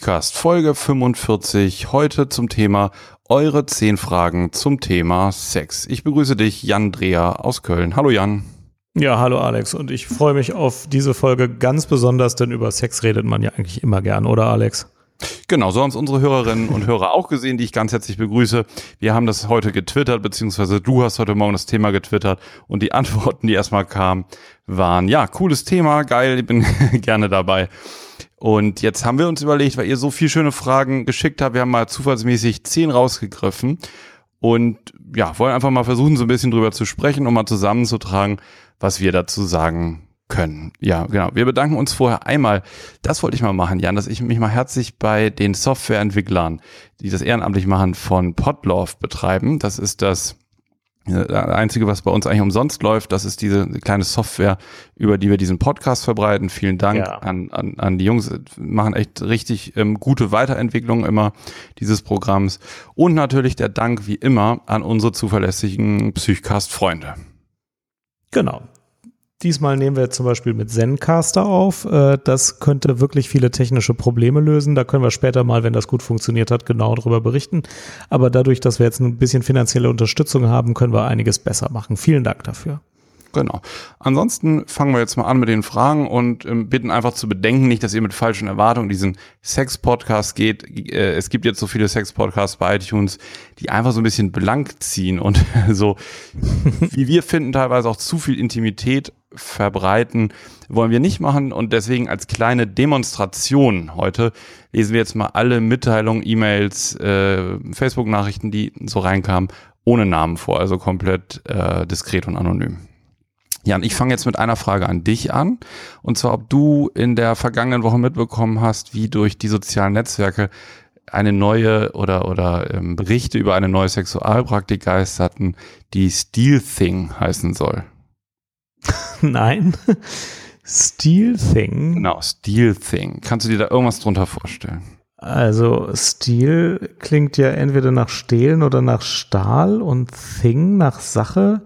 Psychcast, Folge 45, heute zum Thema eure 10 Fragen zum Thema Sex. Ich begrüße dich, Jan Dreher aus Köln. Hallo Jan. Ja, hallo Alex und ich freue mich auf diese Folge ganz besonders, denn über Sex redet man ja eigentlich immer gern, oder Alex? Genau, so haben es unsere Hörerinnen und Hörer auch gesehen, die ich ganz herzlich begrüße. Wir haben das heute getwittert, beziehungsweise du hast heute Morgen das Thema getwittert und die Antworten, die erstmal kamen, waren, ja, cooles Thema, geil, ich bin gerne dabei. Und jetzt haben wir uns überlegt, weil ihr so viele schöne Fragen geschickt habt, wir haben mal zufallsmäßig zehn rausgegriffen und ja, wollen einfach mal versuchen, so ein bisschen drüber zu sprechen und mal zusammenzutragen, was wir dazu sagen können. Ja, genau. Wir bedanken uns vorher einmal, das wollte ich mal machen, Jan, dass ich mich mal herzlich bei den Softwareentwicklern, die das ehrenamtlich machen, von Podlove betreiben. Das ist das das Einzige, was bei uns eigentlich umsonst läuft, das ist diese kleine Software, über die wir diesen Podcast verbreiten. Vielen Dank ja. an, an, an die Jungs, machen echt richtig ähm, gute Weiterentwicklung immer dieses Programms. Und natürlich der Dank wie immer an unsere zuverlässigen Psychcast-Freunde. Genau. Diesmal nehmen wir zum Beispiel mit Zencaster auf. Äh, das könnte wirklich viele technische Probleme lösen. Da können wir später mal, wenn das gut funktioniert hat, genau darüber berichten. Aber dadurch, dass wir jetzt ein bisschen finanzielle Unterstützung haben, können wir einiges besser machen. Vielen Dank dafür. Genau. Ansonsten fangen wir jetzt mal an mit den Fragen und ähm, bitten einfach zu bedenken, nicht, dass ihr mit falschen Erwartungen diesen Sex-Podcast geht. Äh, es gibt jetzt so viele Sex-Podcasts bei iTunes, die einfach so ein bisschen blank ziehen und so, wie wir finden, teilweise auch zu viel Intimität verbreiten, wollen wir nicht machen und deswegen als kleine Demonstration heute lesen wir jetzt mal alle Mitteilungen, E-Mails, äh, Facebook-Nachrichten, die so reinkamen, ohne Namen vor, also komplett äh, diskret und anonym. Jan, ich fange jetzt mit einer Frage an dich an. Und zwar, ob du in der vergangenen Woche mitbekommen hast, wie durch die sozialen Netzwerke eine neue oder, oder ähm, Berichte über eine neue Sexualpraktik geisterten, die Steel Thing heißen soll. Nein. Steel Thing? Genau, Steel Thing. Kannst du dir da irgendwas drunter vorstellen? Also Steel klingt ja entweder nach Stehlen oder nach Stahl und Thing nach Sache.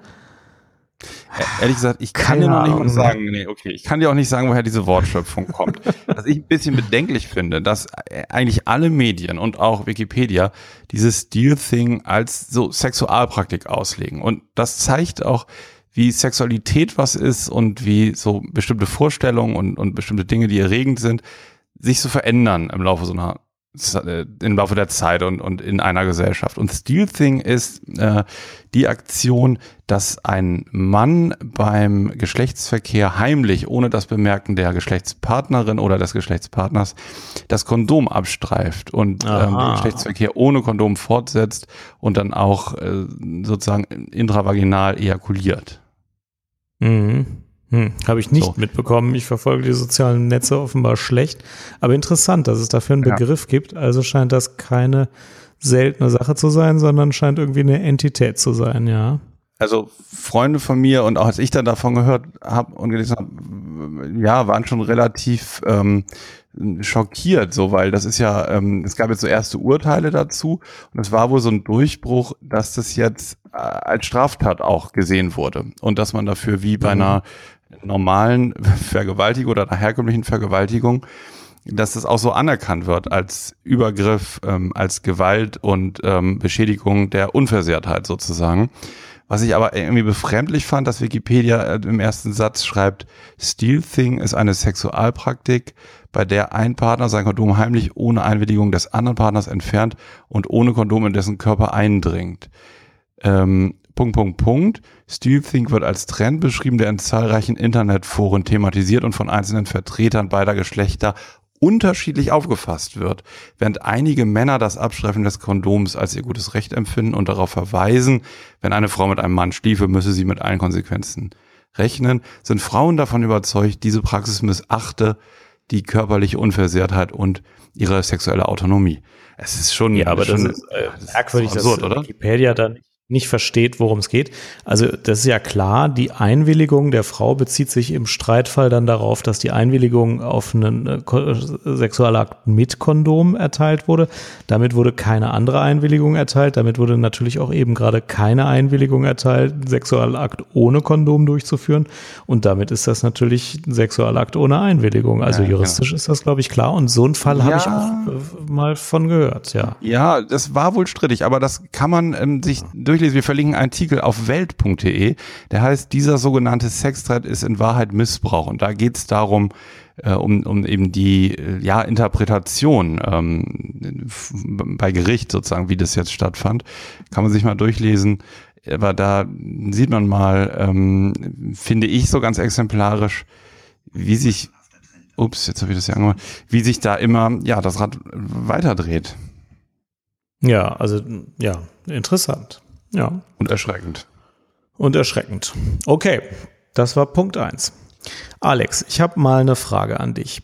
Ehrlich gesagt, ich kann Keine dir noch nicht mal sagen, nee, okay, ich kann dir auch nicht sagen, woher diese Wortschöpfung kommt. Was ich ein bisschen bedenklich finde, dass eigentlich alle Medien und auch Wikipedia dieses Steel Thing als so Sexualpraktik auslegen. Und das zeigt auch, wie Sexualität was ist und wie so bestimmte Vorstellungen und, und bestimmte Dinge, die erregend sind, sich so verändern im Laufe so einer äh, im Laufe der Zeit und, und in einer Gesellschaft. Und Steel Thing ist äh, die Aktion, dass ein Mann beim Geschlechtsverkehr heimlich, ohne das Bemerken der Geschlechtspartnerin oder des Geschlechtspartners, das Kondom abstreift und ähm, den Geschlechtsverkehr ohne Kondom fortsetzt und dann auch äh, sozusagen intravaginal ejakuliert. Mhm. Hm, Habe ich nicht so. mitbekommen. Ich verfolge die sozialen Netze offenbar schlecht. Aber interessant, dass es dafür einen Begriff ja. gibt. Also scheint das keine seltene Sache zu sein, sondern scheint irgendwie eine Entität zu sein, ja. Also Freunde von mir und auch als ich dann davon gehört habe und gelesen habe, ja, waren schon relativ ähm, schockiert, so weil das ist ja, ähm, es gab jetzt so erste Urteile dazu und es war wohl so ein Durchbruch, dass das jetzt äh, als Straftat auch gesehen wurde und dass man dafür wie bei mhm. einer normalen Vergewaltigung oder einer herkömmlichen Vergewaltigung, dass das auch so anerkannt wird als Übergriff, ähm, als Gewalt und ähm, Beschädigung der Unversehrtheit sozusagen. Was ich aber irgendwie befremdlich fand, dass Wikipedia äh, im ersten Satz schreibt, Steel Thing ist eine Sexualpraktik, bei der ein Partner sein Kondom heimlich ohne Einwilligung des anderen Partners entfernt und ohne Kondom in dessen Körper eindringt. Ähm, Punkt, Punkt, Punkt. Steelthink wird als Trend beschrieben, der in zahlreichen Internetforen thematisiert und von einzelnen Vertretern beider Geschlechter unterschiedlich aufgefasst wird, während einige Männer das Abstreifen des Kondoms als ihr gutes Recht empfinden und darauf verweisen, wenn eine Frau mit einem Mann schliefe, müsse sie mit allen Konsequenzen rechnen, sind Frauen davon überzeugt, diese Praxis missachte die körperliche Unversehrtheit und ihre sexuelle Autonomie. Es ist schon ja, aber schon, das ist äh, merkwürdig, absurd, dass oder? Wikipedia da nicht nicht versteht, worum es geht. Also das ist ja klar, die Einwilligung der Frau bezieht sich im Streitfall dann darauf, dass die Einwilligung auf einen äh, Sexualakt mit Kondom erteilt wurde. Damit wurde keine andere Einwilligung erteilt. Damit wurde natürlich auch eben gerade keine Einwilligung erteilt, einen Sexualakt ohne Kondom durchzuführen. Und damit ist das natürlich ein Sexualakt ohne Einwilligung. Also ja, juristisch genau. ist das, glaube ich, klar. Und so einen Fall ja. habe ich auch äh, mal von gehört, ja. Ja, das war wohl strittig, aber das kann man ähm, sich durchlesen Wir verlinken einen Artikel auf welt.de, der heißt, dieser sogenannte Sexthread ist in Wahrheit Missbrauch. Und da geht es darum, äh, um, um eben die äh, ja, Interpretation ähm, bei Gericht sozusagen, wie das jetzt stattfand. Kann man sich mal durchlesen. Aber da sieht man mal, ähm, finde ich so ganz exemplarisch, wie sich, ups, jetzt habe ich das ja angemacht, wie sich da immer, ja, das Rad weiterdreht. Ja, also, ja, interessant. Ja. Und erschreckend. Und erschreckend. Okay, das war Punkt eins. Alex, ich habe mal eine Frage an dich.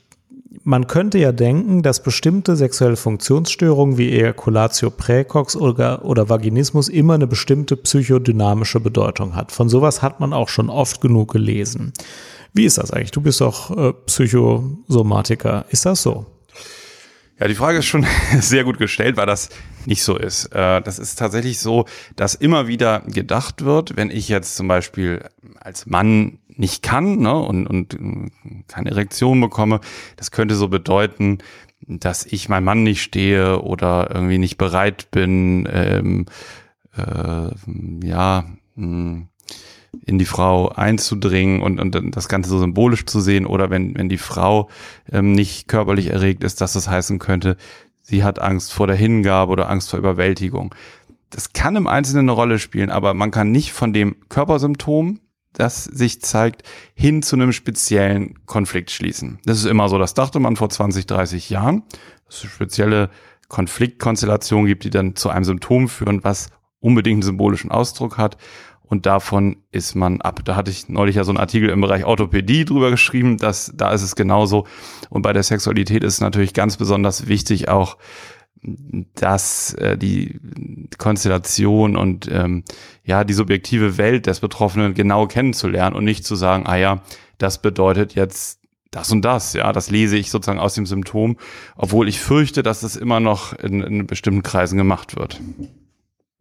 Man könnte ja denken, dass bestimmte sexuelle Funktionsstörungen wie Ejaculatio praecox oder, oder Vaginismus immer eine bestimmte psychodynamische Bedeutung hat. Von sowas hat man auch schon oft genug gelesen. Wie ist das eigentlich? Du bist doch äh, Psychosomatiker. Ist das so? Ja, die Frage ist schon sehr gut gestellt, weil das nicht so ist. Äh, das ist tatsächlich so, dass immer wieder gedacht wird, wenn ich jetzt zum Beispiel als Mann nicht kann ne, und, und keine Erektion bekomme, das könnte so bedeuten, dass ich meinem Mann nicht stehe oder irgendwie nicht bereit bin, ähm, äh, ja, mh, hm, in die Frau einzudringen und, und das Ganze so symbolisch zu sehen oder wenn, wenn die Frau ähm, nicht körperlich erregt ist, dass das heißen könnte, sie hat Angst vor der Hingabe oder Angst vor Überwältigung. Das kann im Einzelnen eine Rolle spielen, aber man kann nicht von dem Körpersymptom, das sich zeigt, hin zu einem speziellen Konflikt schließen. Das ist immer so, das dachte man vor 20, 30 Jahren, dass es spezielle Konfliktkonstellationen gibt, die dann zu einem Symptom führen, was unbedingt einen symbolischen Ausdruck hat und davon ist man ab. Da hatte ich neulich ja so einen Artikel im Bereich Orthopädie drüber geschrieben, dass da ist es genauso. Und bei der Sexualität ist es natürlich ganz besonders wichtig auch, dass äh, die Konstellation und ähm, ja die subjektive Welt des Betroffenen genau kennenzulernen und nicht zu sagen, ah ja, das bedeutet jetzt das und das, ja, das lese ich sozusagen aus dem Symptom, obwohl ich fürchte, dass es immer noch in, in bestimmten Kreisen gemacht wird.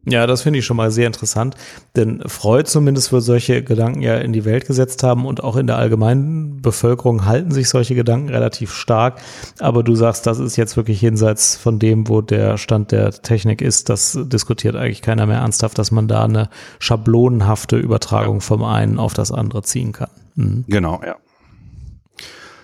Ja, das finde ich schon mal sehr interessant, denn Freud zumindest wird solche Gedanken ja in die Welt gesetzt haben und auch in der allgemeinen Bevölkerung halten sich solche Gedanken relativ stark. Aber du sagst, das ist jetzt wirklich jenseits von dem, wo der Stand der Technik ist. Das diskutiert eigentlich keiner mehr ernsthaft, dass man da eine schablonenhafte Übertragung vom einen auf das andere ziehen kann. Mhm. Genau, ja.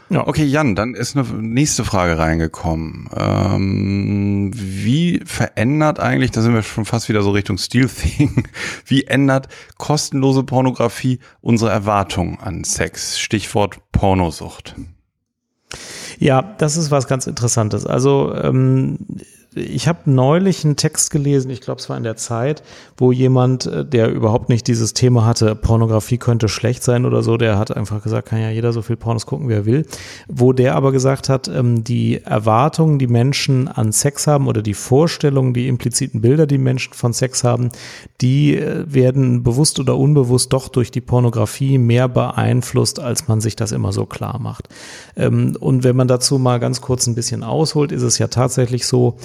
Ja. Okay, Jan, dann ist eine nächste Frage reingekommen. Ähm, wie verändert eigentlich, da sind wir schon fast wieder so Richtung Steel Thing, wie ändert kostenlose Pornografie unsere Erwartungen an Sex? Stichwort Pornosucht. Ja, das ist was ganz Interessantes. Also ähm, ich habe neulich einen Text gelesen, ich glaube, es war in der Zeit, wo jemand, äh, der überhaupt nicht dieses Thema hatte, Pornografie könnte schlecht sein oder so, der hat einfach gesagt, kann ja jeder so viel Pornos gucken, wie er will, wo der aber gesagt hat, ähm, die Erwartungen, die Menschen an Sex haben oder die Vorstellungen, die impliziten Bilder, die Menschen von Sex haben, die äh, werden bewusst oder unbewusst doch durch die Pornografie mehr beeinflusst, als man sich das immer so klar macht. Ähm, und wenn man dazu mal ganz kurz ein bisschen ausholt, ist es ja tatsächlich so,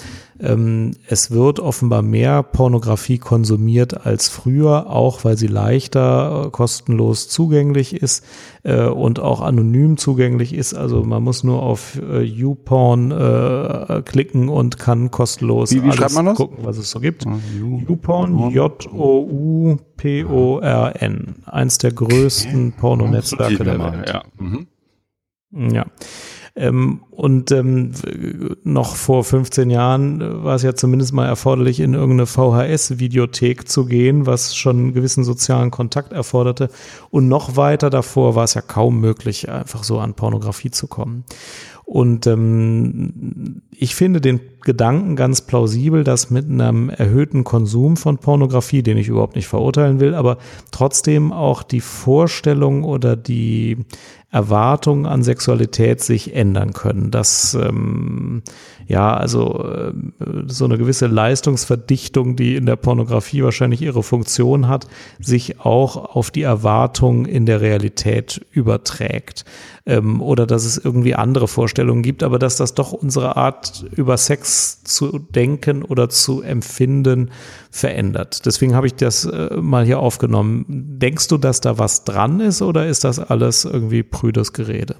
ähm, es wird offenbar mehr Pornografie konsumiert als früher, auch weil sie leichter äh, kostenlos zugänglich ist äh, und auch anonym zugänglich ist. Also man muss nur auf äh, YouPorn äh, klicken und kann kostenlos wie, wie alles gucken, was es so gibt. Ah, YouPorn, J-O-U-P-O-R-N. Eins der größten Pornonetzwerke der Welt. Ja. Mhm. ja. Ähm, und ähm, noch vor 15 Jahren war es ja zumindest mal erforderlich, in irgendeine VHS-Videothek zu gehen, was schon einen gewissen sozialen Kontakt erforderte. Und noch weiter davor war es ja kaum möglich, einfach so an Pornografie zu kommen. Und ähm, ich finde den Gedanken ganz plausibel, dass mit einem erhöhten Konsum von Pornografie, den ich überhaupt nicht verurteilen will, aber trotzdem auch die Vorstellung oder die Erwartungen an Sexualität sich ändern können. Dass ähm, ja, also äh, so eine gewisse Leistungsverdichtung, die in der Pornografie wahrscheinlich ihre Funktion hat, sich auch auf die Erwartungen in der Realität überträgt. Ähm, oder dass es irgendwie andere Vorstellungen gibt, aber dass das doch unsere Art über Sex zu denken oder zu empfinden verändert. Deswegen habe ich das äh, mal hier aufgenommen. Denkst du, dass da was dran ist oder ist das alles irgendwie prüdes Gerede?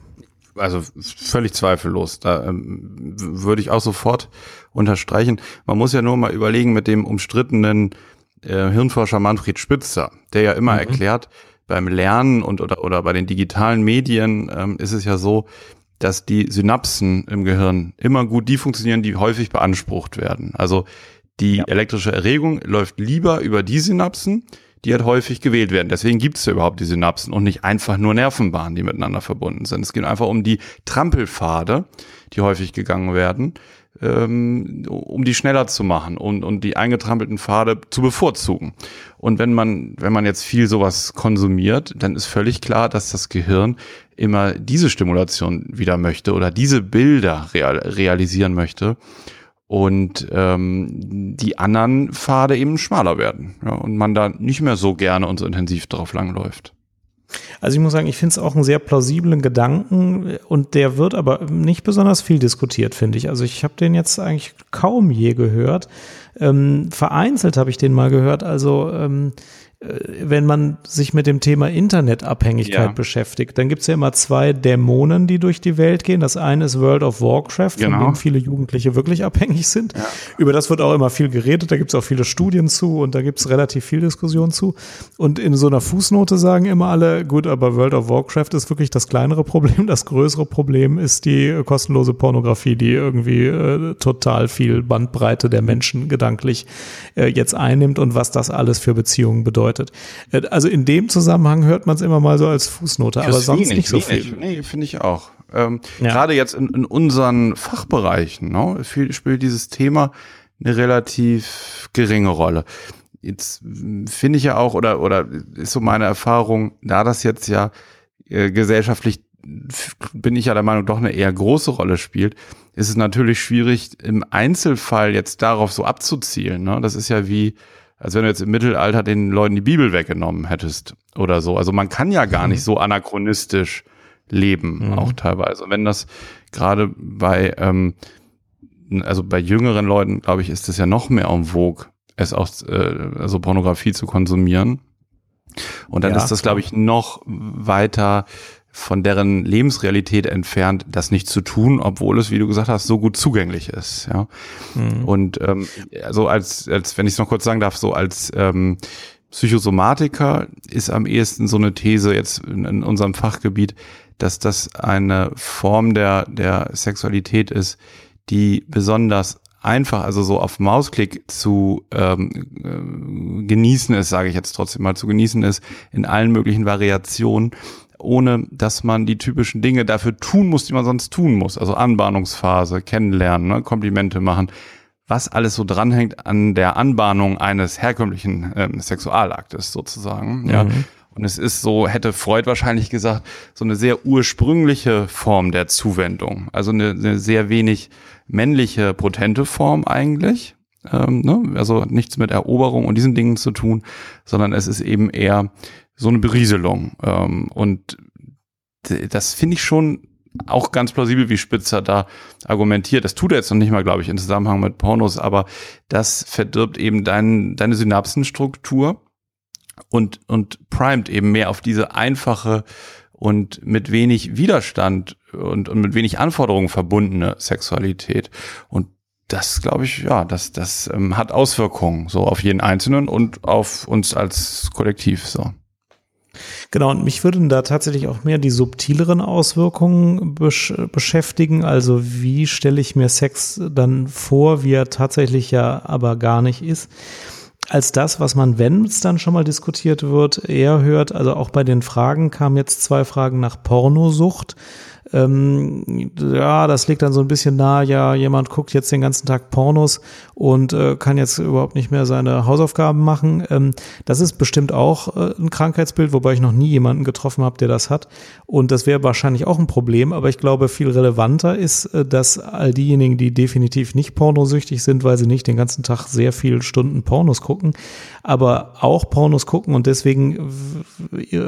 Also völlig zweifellos. Da ähm, würde ich auch sofort unterstreichen. Man muss ja nur mal überlegen mit dem umstrittenen äh, Hirnforscher Manfred Spitzer, der ja immer mhm. erklärt, beim Lernen und oder, oder bei den digitalen Medien ähm, ist es ja so, dass die Synapsen im Gehirn immer gut die funktionieren, die häufig beansprucht werden. Also die ja. elektrische Erregung läuft lieber über die Synapsen, die halt häufig gewählt werden. Deswegen gibt es ja überhaupt die Synapsen und nicht einfach nur Nervenbahnen, die miteinander verbunden sind. Es geht einfach um die Trampelpfade, die häufig gegangen werden, ähm, um die schneller zu machen und, und die eingetrampelten Pfade zu bevorzugen. Und wenn man, wenn man jetzt viel sowas konsumiert, dann ist völlig klar, dass das Gehirn immer diese Stimulation wieder möchte oder diese Bilder real, realisieren möchte und ähm, die anderen Pfade eben schmaler werden ja, und man da nicht mehr so gerne und so intensiv drauf langläuft. Also ich muss sagen, ich finde es auch einen sehr plausiblen Gedanken und der wird aber nicht besonders viel diskutiert, finde ich. Also ich habe den jetzt eigentlich kaum je gehört. Ähm, vereinzelt habe ich den mal gehört. Also ähm, äh, wenn man sich mit dem Thema Internetabhängigkeit ja. beschäftigt, dann gibt es ja immer zwei Dämonen, die durch die Welt gehen. Das eine ist World of Warcraft, genau. von dem viele Jugendliche wirklich abhängig sind. Ja. Über das wird auch immer viel geredet, da gibt es auch viele Studien zu und da gibt es relativ viel Diskussion zu. Und in so einer Fußnote sagen immer alle, gut, aber World of Warcraft ist wirklich das kleinere Problem. Das größere Problem ist die kostenlose Pornografie, die irgendwie äh, total viel Bandbreite der Menschen gedanklich äh, jetzt einnimmt und was das alles für Beziehungen bedeutet bedeutet. Äh, also in dem Zusammenhang hört man es immer mal so als Fußnote, aber sonst wenig, nicht so wenig. viel. Nee, finde ich auch. Ähm, ja. Gerade jetzt in, in unseren Fachbereichen ne, spielt dieses Thema eine relativ geringe Rolle. Jetzt finde ich ja auch, oder, oder ist so meine Erfahrung, da das jetzt ja äh, gesellschaftlich bin ich ja der Meinung, doch eine eher große Rolle spielt, ist es natürlich schwierig, im Einzelfall jetzt darauf so abzuzielen. Ne? Das ist ja wie, als wenn du jetzt im Mittelalter den Leuten die Bibel weggenommen hättest oder so. Also man kann ja gar nicht so anachronistisch leben, mhm. auch teilweise. wenn das gerade bei, ähm, also bei jüngeren Leuten, glaube ich, ist es ja noch mehr en vogue, es auch, äh, also Pornografie zu konsumieren. Und dann ja, ist das, glaube ich, noch weiter von deren Lebensrealität entfernt, das nicht zu tun, obwohl es, wie du gesagt hast, so gut zugänglich ist. Ja. Mhm. Und ähm, also als, als, wenn ich es noch kurz sagen darf, so als ähm, Psychosomatiker ist am ehesten so eine These jetzt in, in unserem Fachgebiet, dass das eine Form der, der Sexualität ist, die besonders einfach, also so auf Mausklick zu ähm, äh, genießen ist, sage ich jetzt trotzdem mal, zu genießen ist in allen möglichen Variationen ohne dass man die typischen Dinge dafür tun muss, die man sonst tun muss. Also Anbahnungsphase, kennenlernen, ne, Komplimente machen, was alles so dranhängt an der Anbahnung eines herkömmlichen ähm, Sexualaktes sozusagen. Mhm. Ja. Und es ist so, hätte Freud wahrscheinlich gesagt, so eine sehr ursprüngliche Form der Zuwendung. Also eine, eine sehr wenig männliche, potente Form eigentlich. Ähm, ne? Also nichts mit Eroberung und diesen Dingen zu tun, sondern es ist eben eher so eine Berieselung. Ähm, und das finde ich schon auch ganz plausibel, wie Spitzer da argumentiert. Das tut er jetzt noch nicht mal, glaube ich, in Zusammenhang mit Pornos, aber das verdirbt eben dein, deine Synapsenstruktur und, und primet eben mehr auf diese einfache und mit wenig Widerstand und, und mit wenig Anforderungen verbundene Sexualität. Und das glaube ich, ja, das, das ähm, hat Auswirkungen so auf jeden Einzelnen und auf uns als Kollektiv so. Genau, und mich würden da tatsächlich auch mehr die subtileren Auswirkungen besch beschäftigen. Also wie stelle ich mir Sex dann vor, wie er tatsächlich ja aber gar nicht ist, als das, was man, wenn es dann schon mal diskutiert wird, eher hört. Also auch bei den Fragen kamen jetzt zwei Fragen nach Pornosucht. Ähm, ja, das liegt dann so ein bisschen nahe, ja, jemand guckt jetzt den ganzen Tag Pornos und äh, kann jetzt überhaupt nicht mehr seine Hausaufgaben machen. Ähm, das ist bestimmt auch äh, ein Krankheitsbild, wobei ich noch nie jemanden getroffen habe, der das hat. Und das wäre wahrscheinlich auch ein Problem, aber ich glaube, viel relevanter ist, äh, dass all diejenigen, die definitiv nicht pornosüchtig sind, weil sie nicht den ganzen Tag sehr viel Stunden Pornos gucken, aber auch Pornos gucken und deswegen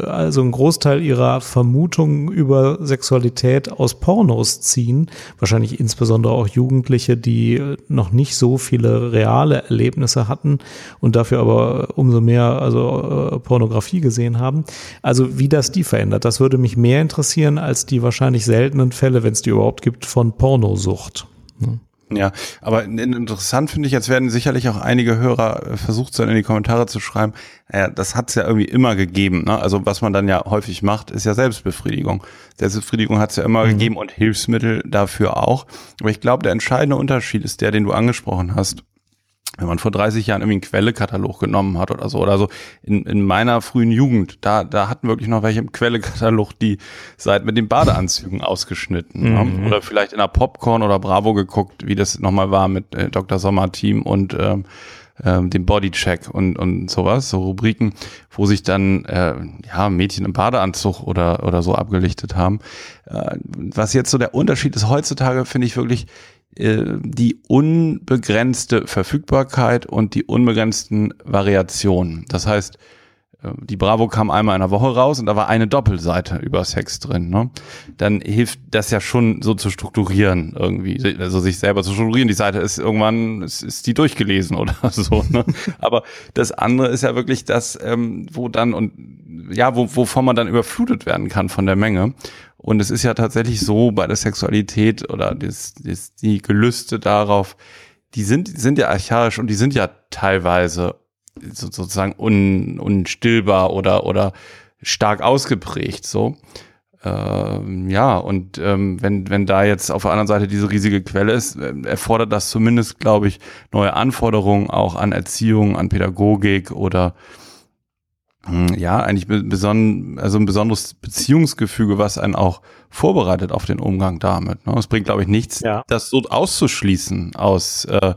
also ein Großteil ihrer Vermutungen über Sexualität aus Pornos ziehen, wahrscheinlich insbesondere auch Jugendliche, die noch nicht so viele reale Erlebnisse hatten und dafür aber umso mehr also äh, Pornografie gesehen haben. Also wie das die verändert, das würde mich mehr interessieren als die wahrscheinlich seltenen Fälle, wenn es die überhaupt gibt, von Pornosucht. Hm. Ja, aber interessant finde ich, jetzt werden sicherlich auch einige Hörer äh, versucht sein, in die Kommentare zu schreiben, ja, das hat es ja irgendwie immer gegeben. Ne? Also was man dann ja häufig macht, ist ja Selbstbefriedigung. Selbstbefriedigung hat es ja immer mhm. gegeben und Hilfsmittel dafür auch. Aber ich glaube, der entscheidende Unterschied ist der, den du angesprochen hast wenn man vor 30 Jahren irgendwie einen Quellekatalog genommen hat oder so, oder so in, in meiner frühen Jugend, da, da hatten wirklich noch welche im Quellekatalog die Seite mit den Badeanzügen ausgeschnitten. Mhm. Oder vielleicht in der Popcorn oder Bravo geguckt, wie das nochmal war mit äh, Dr. Sommer Team und ähm, ähm, dem Bodycheck und, und sowas, so Rubriken, wo sich dann äh, ja Mädchen im Badeanzug oder, oder so abgelichtet haben. Äh, was jetzt so der Unterschied ist, heutzutage finde ich wirklich, die unbegrenzte Verfügbarkeit und die unbegrenzten Variationen. Das heißt, äh, die Bravo kam einmal in der Woche raus und da war eine Doppelseite über Sex drin. Ne? Dann hilft das ja schon so zu strukturieren irgendwie, also sich selber zu strukturieren. Die Seite ist irgendwann, ist, ist die durchgelesen oder so. Ne? Aber das andere ist ja wirklich das, ähm, wo dann und ja, wo, wovon man dann überflutet werden kann von der Menge. Und es ist ja tatsächlich so bei der Sexualität oder das, das, die Gelüste darauf, die sind, sind ja archaisch und die sind ja teilweise sozusagen un, unstillbar oder, oder stark ausgeprägt, so. Ähm, ja, und ähm, wenn, wenn da jetzt auf der anderen Seite diese riesige Quelle ist, äh, erfordert das zumindest, glaube ich, neue Anforderungen auch an Erziehung, an Pädagogik oder ja, eigentlich beson also ein besonderes Beziehungsgefüge, was einen auch vorbereitet auf den Umgang damit. Ne? Es bringt, glaube ich, nichts, ja. das so auszuschließen aus äh,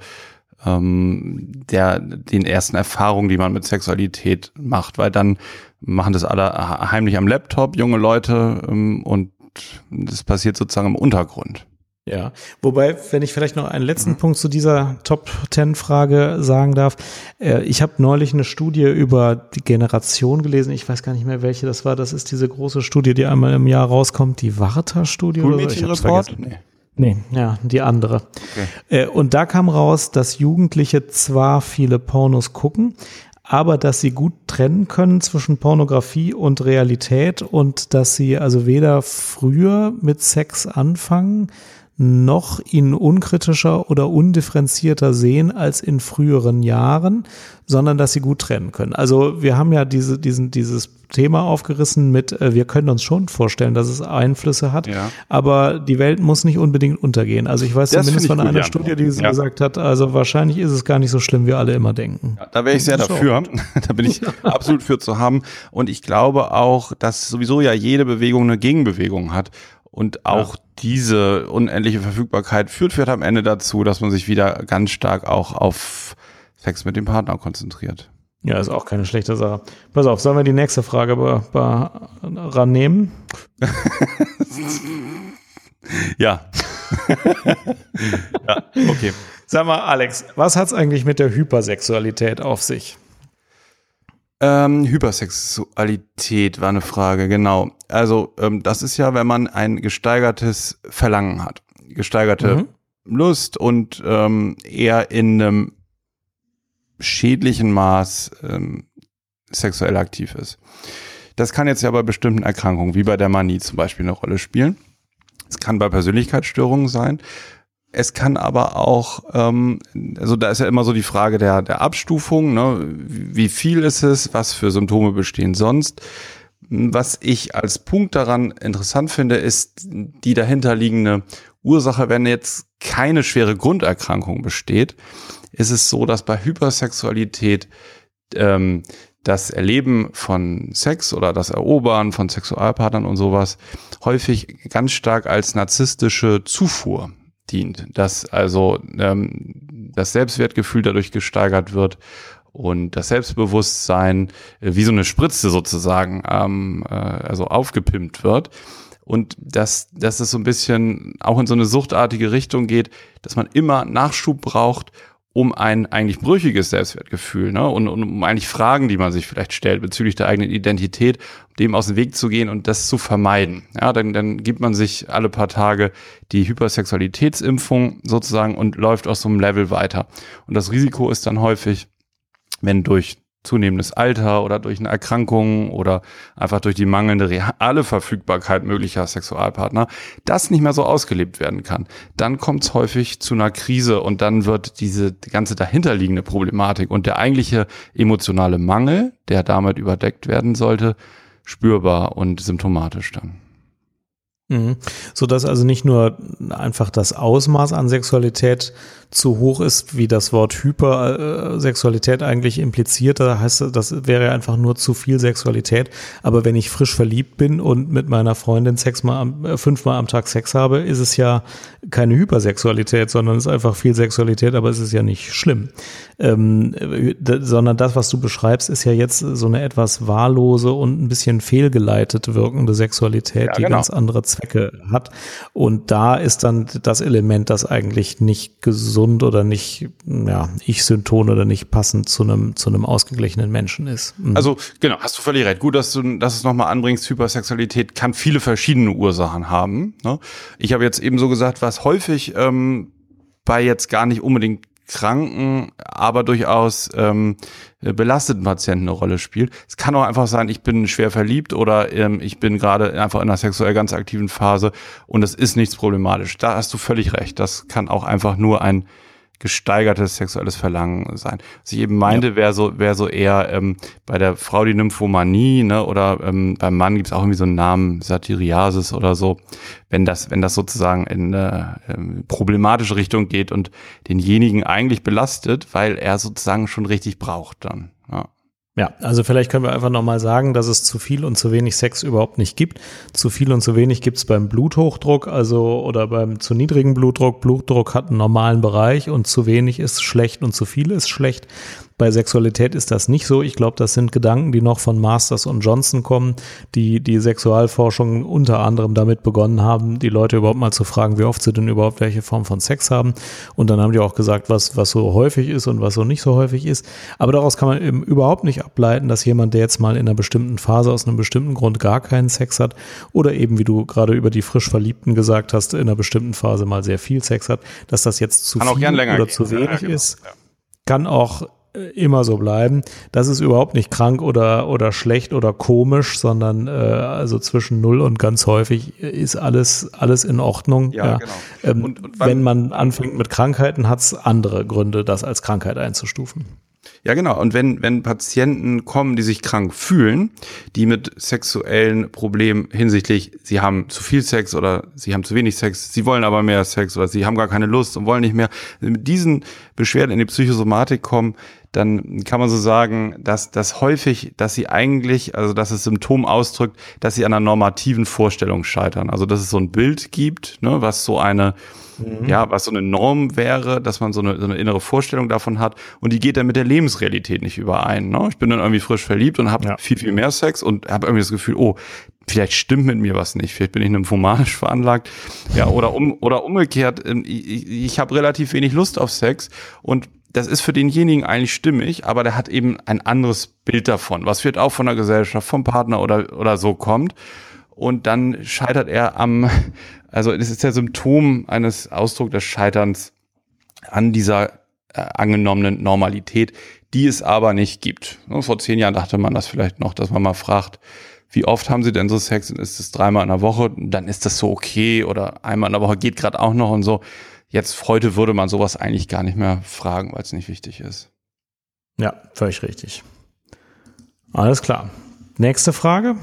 ähm, der, den ersten Erfahrungen, die man mit Sexualität macht, weil dann machen das alle heimlich am Laptop, junge Leute, ähm, und das passiert sozusagen im Untergrund. Ja, wobei, wenn ich vielleicht noch einen letzten mhm. Punkt zu dieser Top Ten Frage sagen darf, äh, ich habe neulich eine Studie über die Generation gelesen. Ich weiß gar nicht mehr, welche das war. Das ist diese große Studie, die einmal im Jahr rauskommt, die Warta-Studie. Schulmädchenreport? Nee. Nee, ja, die andere. Okay. Äh, und da kam raus, dass Jugendliche zwar viele Pornos gucken, aber dass sie gut trennen können zwischen Pornografie und Realität und dass sie also weder früher mit Sex anfangen, noch ihn unkritischer oder undifferenzierter sehen als in früheren Jahren, sondern dass sie gut trennen können. Also wir haben ja diese, diesen, dieses Thema aufgerissen mit, äh, wir können uns schon vorstellen, dass es Einflüsse hat, ja. aber die Welt muss nicht unbedingt untergehen. Also ich weiß das zumindest von gut, einer ja. Studie, die ja. gesagt hat, also wahrscheinlich ist es gar nicht so schlimm, wie alle immer denken. da wäre ich sehr dafür. da bin ich absolut für zu haben. Und ich glaube auch, dass sowieso ja jede Bewegung eine Gegenbewegung hat. Und auch ja. Diese unendliche Verfügbarkeit führt vielleicht am Ende dazu, dass man sich wieder ganz stark auch auf Sex mit dem Partner konzentriert. Ja, ist auch keine schlechte Sache. Pass auf, sollen wir die nächste Frage be, be rannehmen? ja. ja, okay. Sag mal, Alex, was hat es eigentlich mit der Hypersexualität auf sich? Ähm, Hypersexualität war eine Frage, genau. Also ähm, das ist ja, wenn man ein gesteigertes Verlangen hat, gesteigerte mhm. Lust und ähm, eher in einem schädlichen Maß ähm, sexuell aktiv ist. Das kann jetzt ja bei bestimmten Erkrankungen, wie bei der Manie zum Beispiel, eine Rolle spielen. Es kann bei Persönlichkeitsstörungen sein. Es kann aber auch, ähm, also da ist ja immer so die Frage der, der Abstufung, ne? wie viel ist es, was für Symptome bestehen sonst. Was ich als Punkt daran interessant finde, ist die dahinterliegende Ursache, wenn jetzt keine schwere Grunderkrankung besteht, ist es so, dass bei Hypersexualität ähm, das Erleben von Sex oder das Erobern von Sexualpartnern und sowas häufig ganz stark als narzisstische Zufuhr dient, dass also ähm, das Selbstwertgefühl dadurch gesteigert wird und das Selbstbewusstsein äh, wie so eine Spritze sozusagen ähm, äh, also aufgepimpt wird. Und dass, dass es so ein bisschen auch in so eine suchtartige Richtung geht, dass man immer Nachschub braucht, um ein eigentlich brüchiges Selbstwertgefühl ne? und, und um eigentlich Fragen, die man sich vielleicht stellt bezüglich der eigenen Identität, dem aus dem Weg zu gehen und das zu vermeiden. Ja, dann, dann gibt man sich alle paar Tage die Hypersexualitätsimpfung sozusagen und läuft aus so einem Level weiter. Und das Risiko ist dann häufig, wenn durch zunehmendes Alter oder durch eine Erkrankung oder einfach durch die mangelnde reale Verfügbarkeit möglicher Sexualpartner, das nicht mehr so ausgelebt werden kann. Dann kommt es häufig zu einer Krise und dann wird diese ganze dahinterliegende Problematik und der eigentliche emotionale Mangel, der damit überdeckt werden sollte, spürbar und symptomatisch dann. Mhm. So dass also nicht nur einfach das Ausmaß an Sexualität zu hoch ist, wie das Wort Hypersexualität eigentlich impliziert. Da heißt das wäre einfach nur zu viel Sexualität. Aber wenn ich frisch verliebt bin und mit meiner Freundin Sex mal am, äh, fünfmal am Tag Sex habe, ist es ja keine Hypersexualität, sondern es ist einfach viel Sexualität, aber es ist ja nicht schlimm. Ähm, sondern das, was du beschreibst, ist ja jetzt so eine etwas wahllose und ein bisschen fehlgeleitet wirkende Sexualität, ja, die genau. ganz andere Zwecke hat. Und da ist dann das Element, das eigentlich nicht gesund oder nicht, ja, ich-Synton oder nicht passend zu einem, zu einem ausgeglichenen Menschen ist. Mhm. Also, genau, hast du völlig recht. Gut, dass du, dass es nochmal anbringst, Hypersexualität kann viele verschiedene Ursachen haben. Ne? Ich habe jetzt eben so gesagt, was häufig ähm, bei jetzt gar nicht unbedingt kranken, aber durchaus ähm, belasteten Patienten eine Rolle spielt. Es kann auch einfach sein, ich bin schwer verliebt oder ähm, ich bin gerade einfach in einer sexuell ganz aktiven Phase und es ist nichts problematisch. Da hast du völlig recht. Das kann auch einfach nur ein gesteigertes sexuelles Verlangen sein. Was ich eben meinte, ja. wäre so, wäre so eher ähm, bei der Frau die Nymphomanie, ne, oder ähm, beim Mann gibt es auch irgendwie so einen Namen, Satiriasis oder so, wenn das, wenn das sozusagen in eine ähm, problematische Richtung geht und denjenigen eigentlich belastet, weil er sozusagen schon richtig braucht dann. Ja. Also vielleicht können wir einfach nochmal sagen, dass es zu viel und zu wenig Sex überhaupt nicht gibt. Zu viel und zu wenig gibt es beim Bluthochdruck, also oder beim zu niedrigen Blutdruck. Blutdruck hat einen normalen Bereich und zu wenig ist schlecht und zu viel ist schlecht. Bei Sexualität ist das nicht so. Ich glaube, das sind Gedanken, die noch von Masters und Johnson kommen, die die Sexualforschung unter anderem damit begonnen haben, die Leute überhaupt mal zu fragen, wie oft sie denn überhaupt welche Form von Sex haben. Und dann haben die auch gesagt, was, was so häufig ist und was so nicht so häufig ist. Aber daraus kann man eben überhaupt nicht ableiten, dass jemand, der jetzt mal in einer bestimmten Phase aus einem bestimmten Grund gar keinen Sex hat oder eben, wie du gerade über die frisch Verliebten gesagt hast, in einer bestimmten Phase mal sehr viel Sex hat, dass das jetzt zu kann viel oder gehen. zu wenig ja, genau. ist. Kann auch immer so bleiben. Das ist überhaupt nicht krank oder, oder schlecht oder komisch, sondern äh, also zwischen null und ganz häufig ist alles, alles in Ordnung. Ja, ja. genau. Ähm, und, und wenn man anfängt mit Krankheiten, hat es andere Gründe, das als Krankheit einzustufen. Ja, genau. Und wenn, wenn Patienten kommen, die sich krank fühlen, die mit sexuellen Problemen hinsichtlich, sie haben zu viel Sex oder sie haben zu wenig Sex, sie wollen aber mehr Sex oder sie haben gar keine Lust und wollen nicht mehr, mit diesen Beschwerden in die Psychosomatik kommen, dann kann man so sagen, dass das häufig, dass sie eigentlich, also dass es Symptom ausdrückt, dass sie an einer normativen Vorstellung scheitern. Also dass es so ein Bild gibt, ne, was so eine, mhm. ja, was so eine Norm wäre, dass man so eine, so eine innere Vorstellung davon hat und die geht dann mit der Lebensrealität nicht überein. Ne? Ich bin dann irgendwie frisch verliebt und habe ja. viel, viel mehr Sex und habe irgendwie das Gefühl, oh, vielleicht stimmt mit mir was nicht, vielleicht bin ich nymphomanisch veranlagt, ja, oder um oder umgekehrt, ähm, ich, ich habe relativ wenig Lust auf Sex und das ist für denjenigen eigentlich stimmig, aber der hat eben ein anderes Bild davon, was wird auch von der Gesellschaft, vom Partner oder, oder so kommt. Und dann scheitert er am, also es ist der Symptom eines Ausdrucks des Scheiterns an dieser äh, angenommenen Normalität, die es aber nicht gibt. Vor zehn Jahren dachte man das vielleicht noch, dass man mal fragt, wie oft haben sie denn so Sex? Und ist es dreimal in der Woche? Dann ist das so okay oder einmal in der Woche geht gerade auch noch und so. Jetzt heute würde man sowas eigentlich gar nicht mehr fragen, weil es nicht wichtig ist. Ja, völlig richtig. Alles klar. Nächste Frage.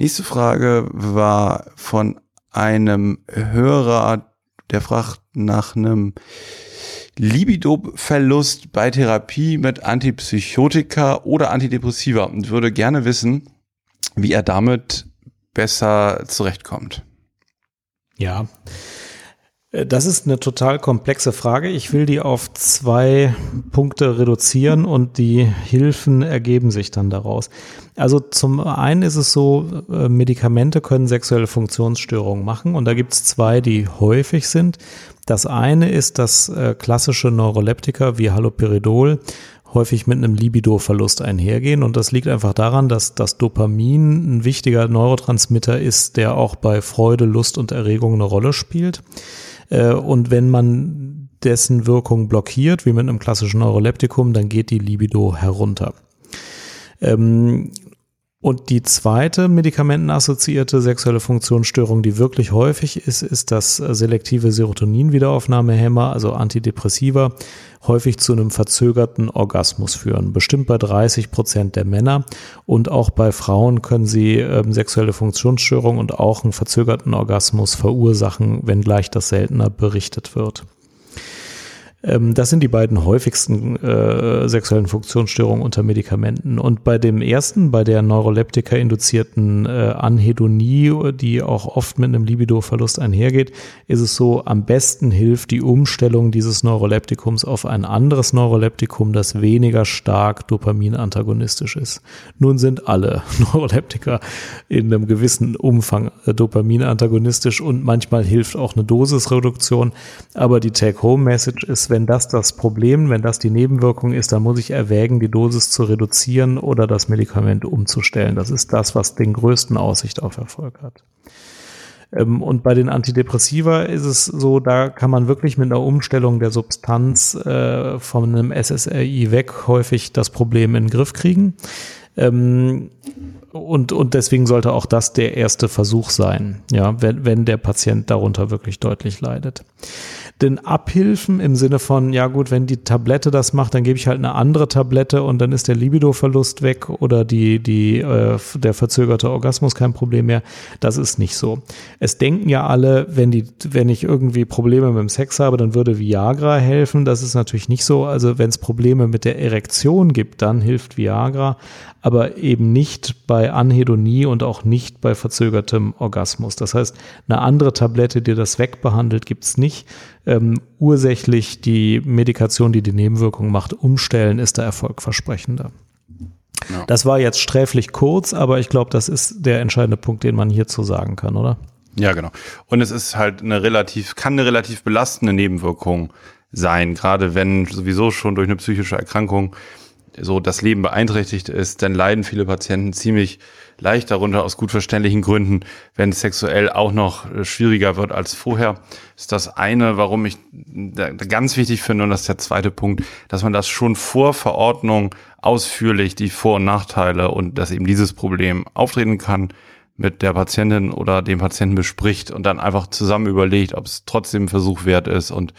Nächste Frage war von einem Hörer, der fragt nach einem Libido-Verlust bei Therapie mit Antipsychotika oder Antidepressiva und würde gerne wissen, wie er damit besser zurechtkommt. Ja, das ist eine total komplexe Frage. Ich will die auf zwei Punkte reduzieren und die Hilfen ergeben sich dann daraus. Also zum einen ist es so, äh, Medikamente können sexuelle Funktionsstörungen machen und da gibt es zwei, die häufig sind. Das eine ist das äh, klassische Neuroleptika wie Haloperidol häufig mit einem Libido-Verlust einhergehen. Und das liegt einfach daran, dass das Dopamin ein wichtiger Neurotransmitter ist, der auch bei Freude, Lust und Erregung eine Rolle spielt. Äh, und wenn man dessen Wirkung blockiert, wie mit einem klassischen Neuroleptikum, dann geht die Libido herunter. Ähm, und die zweite medikamentenassoziierte sexuelle Funktionsstörung, die wirklich häufig ist, ist das selektive Serotonin-Wiederaufnahmehemmer, also Antidepressiva, häufig zu einem verzögerten Orgasmus führen. Bestimmt bei 30 Prozent der Männer. Und auch bei Frauen können sie ähm, sexuelle Funktionsstörungen und auch einen verzögerten Orgasmus verursachen, wenngleich das seltener berichtet wird. Ähm, das sind die beiden häufigsten äh, sexuellen Funktionsstörungen unter Medikamenten. Und bei dem ersten, bei der Neuroleptika-induzierten äh, Anhedonie, die auch oft mit einem Libido-Verlust einhergeht, ist es so, am besten hilft die Umstellung dieses Neuroleptikums auf ein anderes Neuroleptikum, das weniger stark dopaminantagonistisch ist. Nun sind alle Neuroleptika in einem gewissen Umfang äh, dopaminantagonistisch und manchmal hilft auch eine Dosisreduktion. Aber die Take-Home-Message ist, wenn das das Problem, wenn das die Nebenwirkung ist, dann muss ich erwägen, die Dosis zu reduzieren oder das Medikament umzustellen. Das ist das, was den größten Aussicht auf Erfolg hat. Ähm, und bei den Antidepressiva ist es so, da kann man wirklich mit einer Umstellung der Substanz äh, von einem SSRI weg häufig das Problem in den Griff kriegen. Ähm, und, und deswegen sollte auch das der erste Versuch sein, ja, wenn, wenn der Patient darunter wirklich deutlich leidet den Abhilfen im Sinne von, ja gut, wenn die Tablette das macht, dann gebe ich halt eine andere Tablette und dann ist der Libido-Verlust weg oder die, die, äh, der verzögerte Orgasmus kein Problem mehr. Das ist nicht so. Es denken ja alle, wenn die, wenn ich irgendwie Probleme mit dem Sex habe, dann würde Viagra helfen. Das ist natürlich nicht so. Also wenn es Probleme mit der Erektion gibt, dann hilft Viagra aber eben nicht bei Anhedonie und auch nicht bei verzögertem Orgasmus. Das heißt, eine andere Tablette, die das wegbehandelt, gibt's nicht. Ähm, ursächlich die Medikation, die die Nebenwirkungen macht, umstellen, ist da erfolgversprechender. Ja. Das war jetzt sträflich kurz, aber ich glaube, das ist der entscheidende Punkt, den man hierzu sagen kann, oder? Ja, genau. Und es ist halt eine relativ, kann eine relativ belastende Nebenwirkung sein, gerade wenn sowieso schon durch eine psychische Erkrankung so das Leben beeinträchtigt ist, dann leiden viele Patienten ziemlich leicht darunter aus gut verständlichen Gründen, wenn es sexuell auch noch äh, schwieriger wird als vorher. Ist das eine, warum ich ganz wichtig finde, und das ist der zweite Punkt, dass man das schon vor Verordnung ausführlich die Vor- und Nachteile und dass eben dieses Problem auftreten kann, mit der Patientin oder dem Patienten bespricht und dann einfach zusammen überlegt, ob es trotzdem ein Versuch wert ist und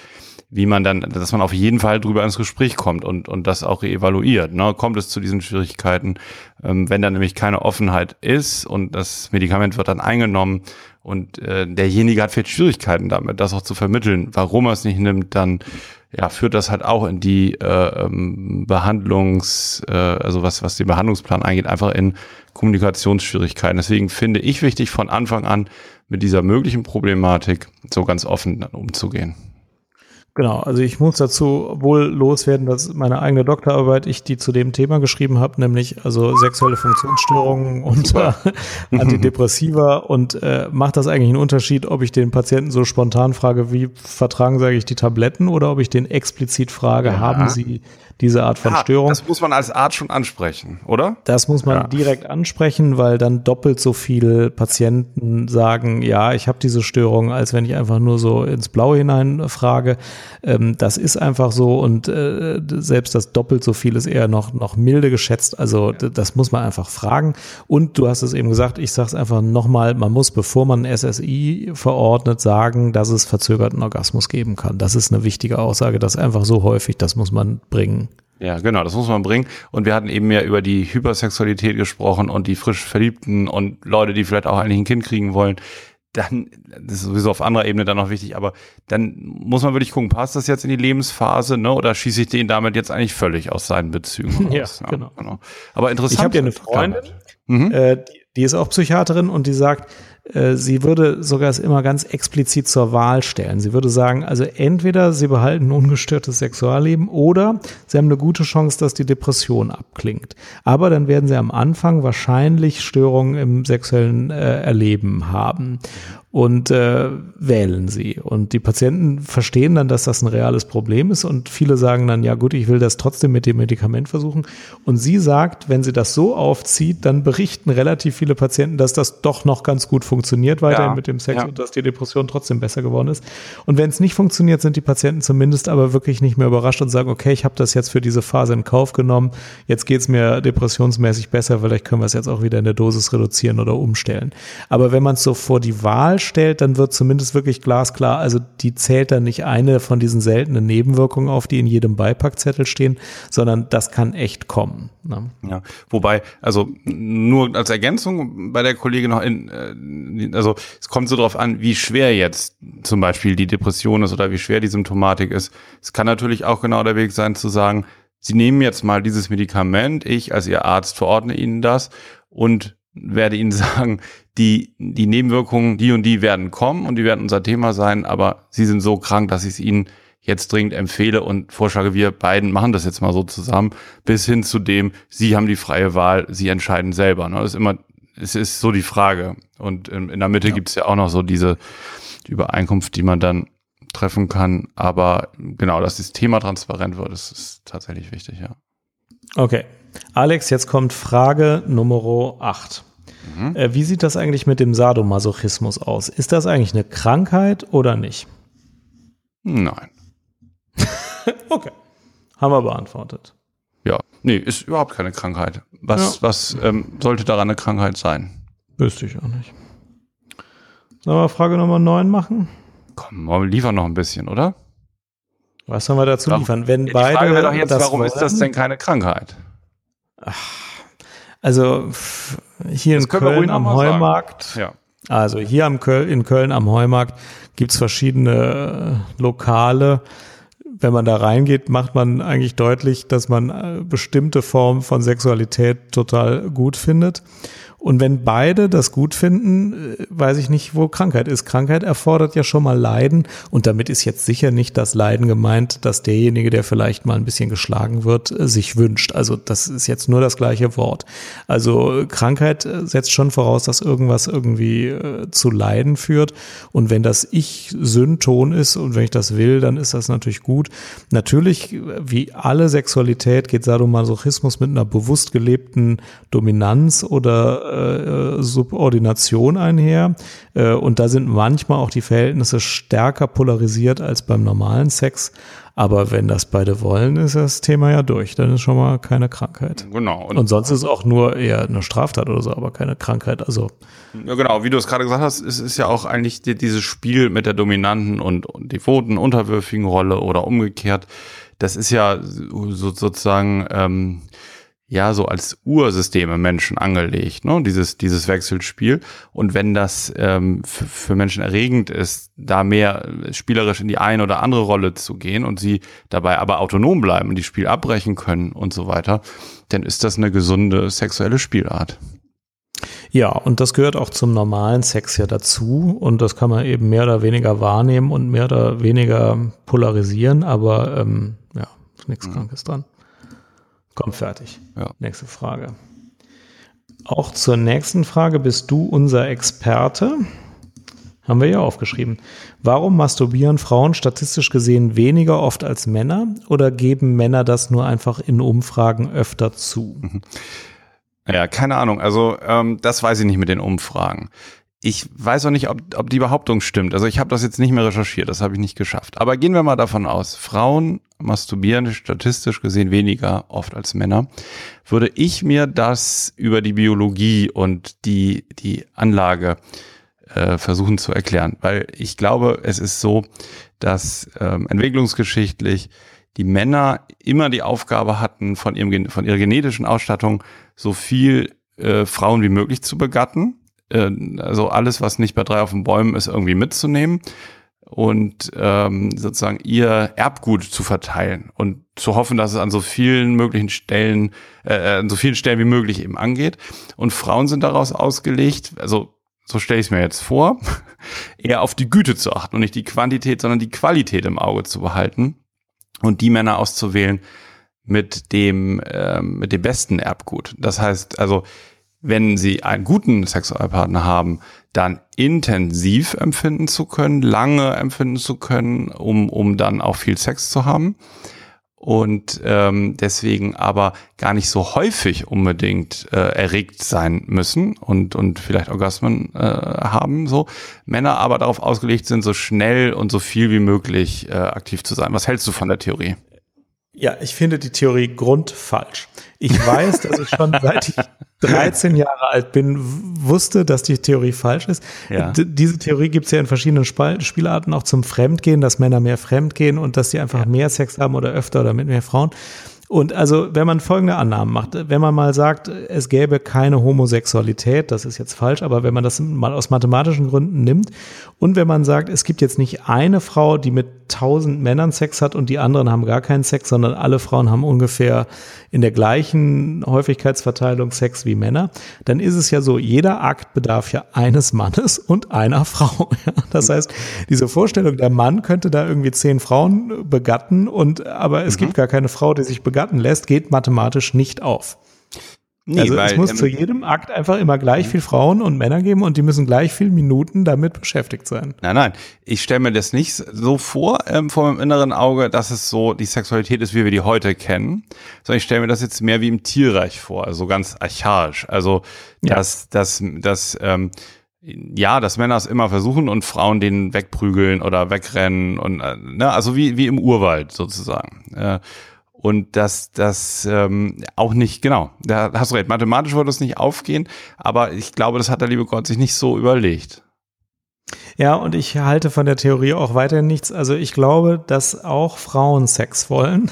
wie man dann, dass man auf jeden Fall drüber ins Gespräch kommt und, und das auch evaluiert. Ne? Kommt es zu diesen Schwierigkeiten? Ähm, wenn da nämlich keine Offenheit ist und das Medikament wird dann eingenommen und äh, derjenige hat vielleicht Schwierigkeiten damit, das auch zu vermitteln, warum er es nicht nimmt, dann ja, führt das halt auch in die äh, ähm, Behandlungs, äh, also was, was den Behandlungsplan angeht, einfach in Kommunikationsschwierigkeiten. Deswegen finde ich wichtig, von Anfang an mit dieser möglichen Problematik so ganz offen dann umzugehen. Genau, also ich muss dazu wohl loswerden, dass meine eigene Doktorarbeit, ich die zu dem Thema geschrieben habe, nämlich also sexuelle Funktionsstörungen und Antidepressiva und äh, macht das eigentlich einen Unterschied, ob ich den Patienten so spontan frage, wie vertragen sage ich die Tabletten oder ob ich den explizit frage, ja. haben sie diese Art von ja, Störung. Das muss man als Art schon ansprechen, oder? Das muss man ja. direkt ansprechen, weil dann doppelt so viele Patienten sagen, ja, ich habe diese Störung, als wenn ich einfach nur so ins Blaue hinein frage. Ähm, das ist einfach so und äh, selbst das doppelt so viel ist eher noch, noch milde geschätzt. Also ja. das muss man einfach fragen. Und du hast es eben gesagt, ich sage es einfach nochmal, man muss, bevor man SSI verordnet, sagen, dass es verzögerten Orgasmus geben kann. Das ist eine wichtige Aussage, das einfach so häufig, das muss man bringen. Ja, genau, das muss man bringen. Und wir hatten eben ja über die Hypersexualität gesprochen und die frisch Verliebten und Leute, die vielleicht auch eigentlich ein Kind kriegen wollen. dann, das ist sowieso auf anderer Ebene dann noch wichtig, aber dann muss man wirklich gucken, passt das jetzt in die Lebensphase, ne? Oder schieße ich den damit jetzt eigentlich völlig aus seinen Bezügen raus? Ja, genau. genau. Aber interessant. Ich habe ja eine Freundin, mhm. äh, die, die ist auch Psychiaterin und die sagt, sie würde sogar es immer ganz explizit zur Wahl stellen. Sie würde sagen, also entweder sie behalten ein ungestörtes Sexualleben oder sie haben eine gute Chance, dass die Depression abklingt. Aber dann werden sie am Anfang wahrscheinlich Störungen im sexuellen äh, Erleben haben und äh, wählen sie. Und die Patienten verstehen dann, dass das ein reales Problem ist und viele sagen dann, ja gut, ich will das trotzdem mit dem Medikament versuchen. Und sie sagt, wenn sie das so aufzieht, dann berichten relativ viele Patienten, dass das doch noch ganz gut funktioniert weiterhin ja, mit dem Sex ja. und dass die Depression trotzdem besser geworden ist. Und wenn es nicht funktioniert, sind die Patienten zumindest aber wirklich nicht mehr überrascht und sagen, okay, ich habe das jetzt für diese Phase in Kauf genommen, jetzt geht's mir depressionsmäßig besser, vielleicht können wir es jetzt auch wieder in der Dosis reduzieren oder umstellen. Aber wenn man es so vor die Wahl stellt, dann wird zumindest wirklich glasklar, also die zählt dann nicht eine von diesen seltenen Nebenwirkungen auf, die in jedem Beipackzettel stehen, sondern das kann echt kommen. Ne? Ja, wobei, also nur als Ergänzung bei der Kollegin noch in, äh, also es kommt so drauf an, wie schwer jetzt zum Beispiel die Depression ist oder wie schwer die Symptomatik ist. Es kann natürlich auch genau der Weg sein zu sagen, Sie nehmen jetzt mal dieses Medikament, ich als Ihr Arzt verordne Ihnen das und werde Ihnen sagen, die, die Nebenwirkungen, die und die werden kommen und die werden unser Thema sein, aber Sie sind so krank, dass ich es Ihnen jetzt dringend empfehle und vorschlage, wir beiden machen das jetzt mal so zusammen, bis hin zu dem, Sie haben die freie Wahl, Sie entscheiden selber. Ne? Das ist immer, es ist so die Frage. Und in, in der Mitte ja. gibt es ja auch noch so diese Übereinkunft, die man dann treffen kann. Aber genau, dass das Thema transparent wird, das ist tatsächlich wichtig, ja. Okay. Alex, jetzt kommt Frage Nummer 8. Mhm. Äh, wie sieht das eigentlich mit dem Sadomasochismus aus? Ist das eigentlich eine Krankheit oder nicht? Nein. okay. Haben wir beantwortet. Ja, nee, ist überhaupt keine Krankheit. Was, ja. was ähm, sollte daran eine Krankheit sein? Wüsste ich auch nicht. Sollen wir Frage Nummer 9 machen? Komm, wir liefern noch ein bisschen, oder? Was sollen wir dazu liefern? Wenn die beide Frage wäre doch jetzt, warum wollen, ist das denn keine Krankheit? Also hier das in Köln am Heumarkt. Ja. Also hier am Köl in Köln am Heumarkt gibt's verschiedene äh, Lokale. Wenn man da reingeht, macht man eigentlich deutlich, dass man äh, bestimmte Formen von Sexualität total gut findet. Und wenn beide das gut finden, äh, weiß ich nicht, wo Krankheit ist. Krankheit erfordert ja schon mal Leiden. Und damit ist jetzt sicher nicht das Leiden gemeint, dass derjenige, der vielleicht mal ein bisschen geschlagen wird, äh, sich wünscht. Also das ist jetzt nur das gleiche Wort. Also Krankheit äh, setzt schon voraus, dass irgendwas irgendwie zu Leiden führt. Und wenn das Ich Synton ist und wenn ich das will, dann ist das natürlich gut. Natürlich, wie alle Sexualität, geht Sadomasochismus mit einer bewusst gelebten Dominanz oder äh, Subordination einher. Äh, und da sind manchmal auch die Verhältnisse stärker polarisiert als beim normalen Sex. Aber wenn das beide wollen, ist das Thema ja durch. Dann ist schon mal keine Krankheit. Genau. Und, und sonst ist es auch nur eher eine Straftat oder so, aber keine Krankheit. Also. Ja, genau. Wie du es gerade gesagt hast, ist, ist ja auch eigentlich die, dieses Spiel mit der dominanten und, und devoten, unterwürfigen Rolle oder umgekehrt. Das ist ja so, sozusagen, ähm, ja so als Ursystem im Menschen angelegt, ne? dieses, dieses Wechselspiel. Und wenn das ähm, für Menschen erregend ist, da mehr spielerisch in die eine oder andere Rolle zu gehen und sie dabei aber autonom bleiben und die Spiel abbrechen können und so weiter, dann ist das eine gesunde sexuelle Spielart. Ja, und das gehört auch zum normalen Sex ja dazu und das kann man eben mehr oder weniger wahrnehmen und mehr oder weniger polarisieren, aber ähm, ja, nichts mhm. Krankes dran. Komm, fertig. Ja. Nächste Frage. Auch zur nächsten Frage bist du unser Experte. Haben wir ja aufgeschrieben. Warum masturbieren Frauen statistisch gesehen weniger oft als Männer oder geben Männer das nur einfach in Umfragen öfter zu? Mhm. Ja, keine Ahnung. Also ähm, das weiß ich nicht mit den Umfragen. Ich weiß auch nicht, ob, ob die Behauptung stimmt. Also ich habe das jetzt nicht mehr recherchiert, das habe ich nicht geschafft. Aber gehen wir mal davon aus, Frauen masturbieren statistisch gesehen weniger oft als Männer. Würde ich mir das über die Biologie und die, die Anlage äh, versuchen zu erklären. Weil ich glaube, es ist so, dass ähm, entwicklungsgeschichtlich die Männer immer die Aufgabe hatten, von, ihrem, von ihrer genetischen Ausstattung so viel äh, Frauen wie möglich zu begatten äh, also alles, was nicht bei drei auf den Bäumen ist, irgendwie mitzunehmen und ähm, sozusagen ihr Erbgut zu verteilen und zu hoffen, dass es an so vielen möglichen Stellen, äh, an so vielen Stellen wie möglich eben angeht. Und Frauen sind daraus ausgelegt, also so stelle ich es mir jetzt vor, eher auf die Güte zu achten und nicht die Quantität, sondern die Qualität im Auge zu behalten und die Männer auszuwählen mit dem äh, mit dem besten Erbgut. Das heißt also wenn sie einen guten Sexualpartner haben, dann intensiv empfinden zu können, lange empfinden zu können, um, um dann auch viel Sex zu haben. Und ähm, deswegen aber gar nicht so häufig unbedingt äh, erregt sein müssen und, und vielleicht Orgasmen äh, haben. So Männer aber darauf ausgelegt sind, so schnell und so viel wie möglich äh, aktiv zu sein. Was hältst du von der Theorie? Ja, ich finde die Theorie grundfalsch. Ich weiß, dass ich schon seit ich 13 Jahre alt bin, wusste, dass die Theorie falsch ist. Ja. Diese Theorie gibt es ja in verschiedenen Spal Spielarten auch zum Fremdgehen, dass Männer mehr Fremdgehen und dass sie einfach ja. mehr Sex haben oder öfter oder mit mehr Frauen. Und also, wenn man folgende Annahmen macht, wenn man mal sagt, es gäbe keine Homosexualität, das ist jetzt falsch, aber wenn man das mal aus mathematischen Gründen nimmt und wenn man sagt, es gibt jetzt nicht eine Frau, die mit tausend Männern Sex hat und die anderen haben gar keinen Sex, sondern alle Frauen haben ungefähr in der gleichen Häufigkeitsverteilung Sex wie Männer, dann ist es ja so, jeder Akt bedarf ja eines Mannes und einer Frau. Das heißt, diese Vorstellung, der Mann könnte da irgendwie zehn Frauen begatten und aber es mhm. gibt gar keine Frau, die sich begatten begatten lässt, geht mathematisch nicht auf. Nee, also weil, es muss ähm, zu jedem Akt einfach immer gleich viel Frauen und Männer geben und die müssen gleich viel Minuten damit beschäftigt sein. Nein, nein, ich stelle mir das nicht so vor ähm, vor meinem inneren Auge, dass es so die Sexualität ist, wie wir die heute kennen, sondern ich stelle mir das jetzt mehr wie im Tierreich vor, also ganz archaisch. Also ja. dass, dass, dass ähm, ja, dass Männer es immer versuchen und Frauen den wegprügeln oder wegrennen und äh, ne, also wie wie im Urwald sozusagen. Äh, und dass das ähm, auch nicht, genau, da hast du recht, mathematisch würde es nicht aufgehen, aber ich glaube, das hat der liebe Gott sich nicht so überlegt. Ja, und ich halte von der Theorie auch weiterhin nichts. Also ich glaube, dass auch Frauen Sex wollen.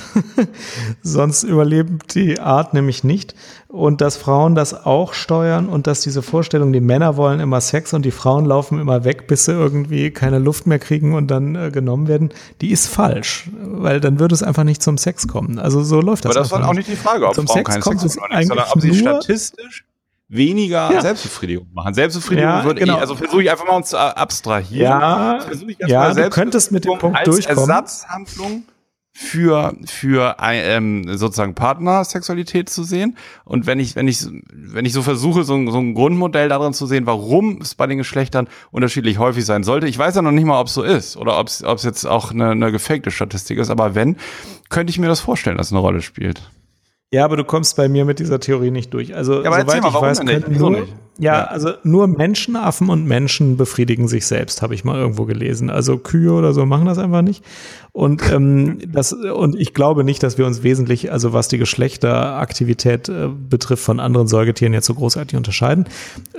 Sonst überlebt die Art nämlich nicht. Und dass Frauen das auch steuern und dass diese Vorstellung, die Männer wollen immer Sex und die Frauen laufen immer weg, bis sie irgendwie keine Luft mehr kriegen und dann äh, genommen werden, die ist falsch. Weil dann würde es einfach nicht zum Sex kommen. Also so läuft das. Aber das war auch nicht die Frage, ob zum Frauen Sex keinen Sex wollen, sondern ob sie statistisch weniger ja. Selbstbefriedigung machen. Selbstbefriedigung ja, würde genau. ich, also versuche ich einfach mal uns zu abstrahieren. Ja, ja du könntest mit dem Punkt als durchkommen. Ersatzhandlung für für ähm, sozusagen Partnersexualität zu sehen und wenn ich wenn ich wenn ich so versuche so, ein, so ein Grundmodell darin zu sehen, warum es bei den Geschlechtern unterschiedlich häufig sein sollte. Ich weiß ja noch nicht mal, ob es so ist oder ob es ob es jetzt auch eine, eine gefakte Statistik ist, aber wenn könnte ich mir das vorstellen, dass es eine Rolle spielt. Ja, aber du kommst bei mir mit dieser Theorie nicht durch. Also, ja, soweit mal, ich weiß, können nur, nicht? Ja, also nur Menschenaffen und Menschen befriedigen sich selbst, habe ich mal irgendwo gelesen. Also Kühe oder so machen das einfach nicht. Und ähm, das und ich glaube nicht, dass wir uns wesentlich, also was die Geschlechteraktivität äh, betrifft, von anderen Säugetieren jetzt so großartig unterscheiden.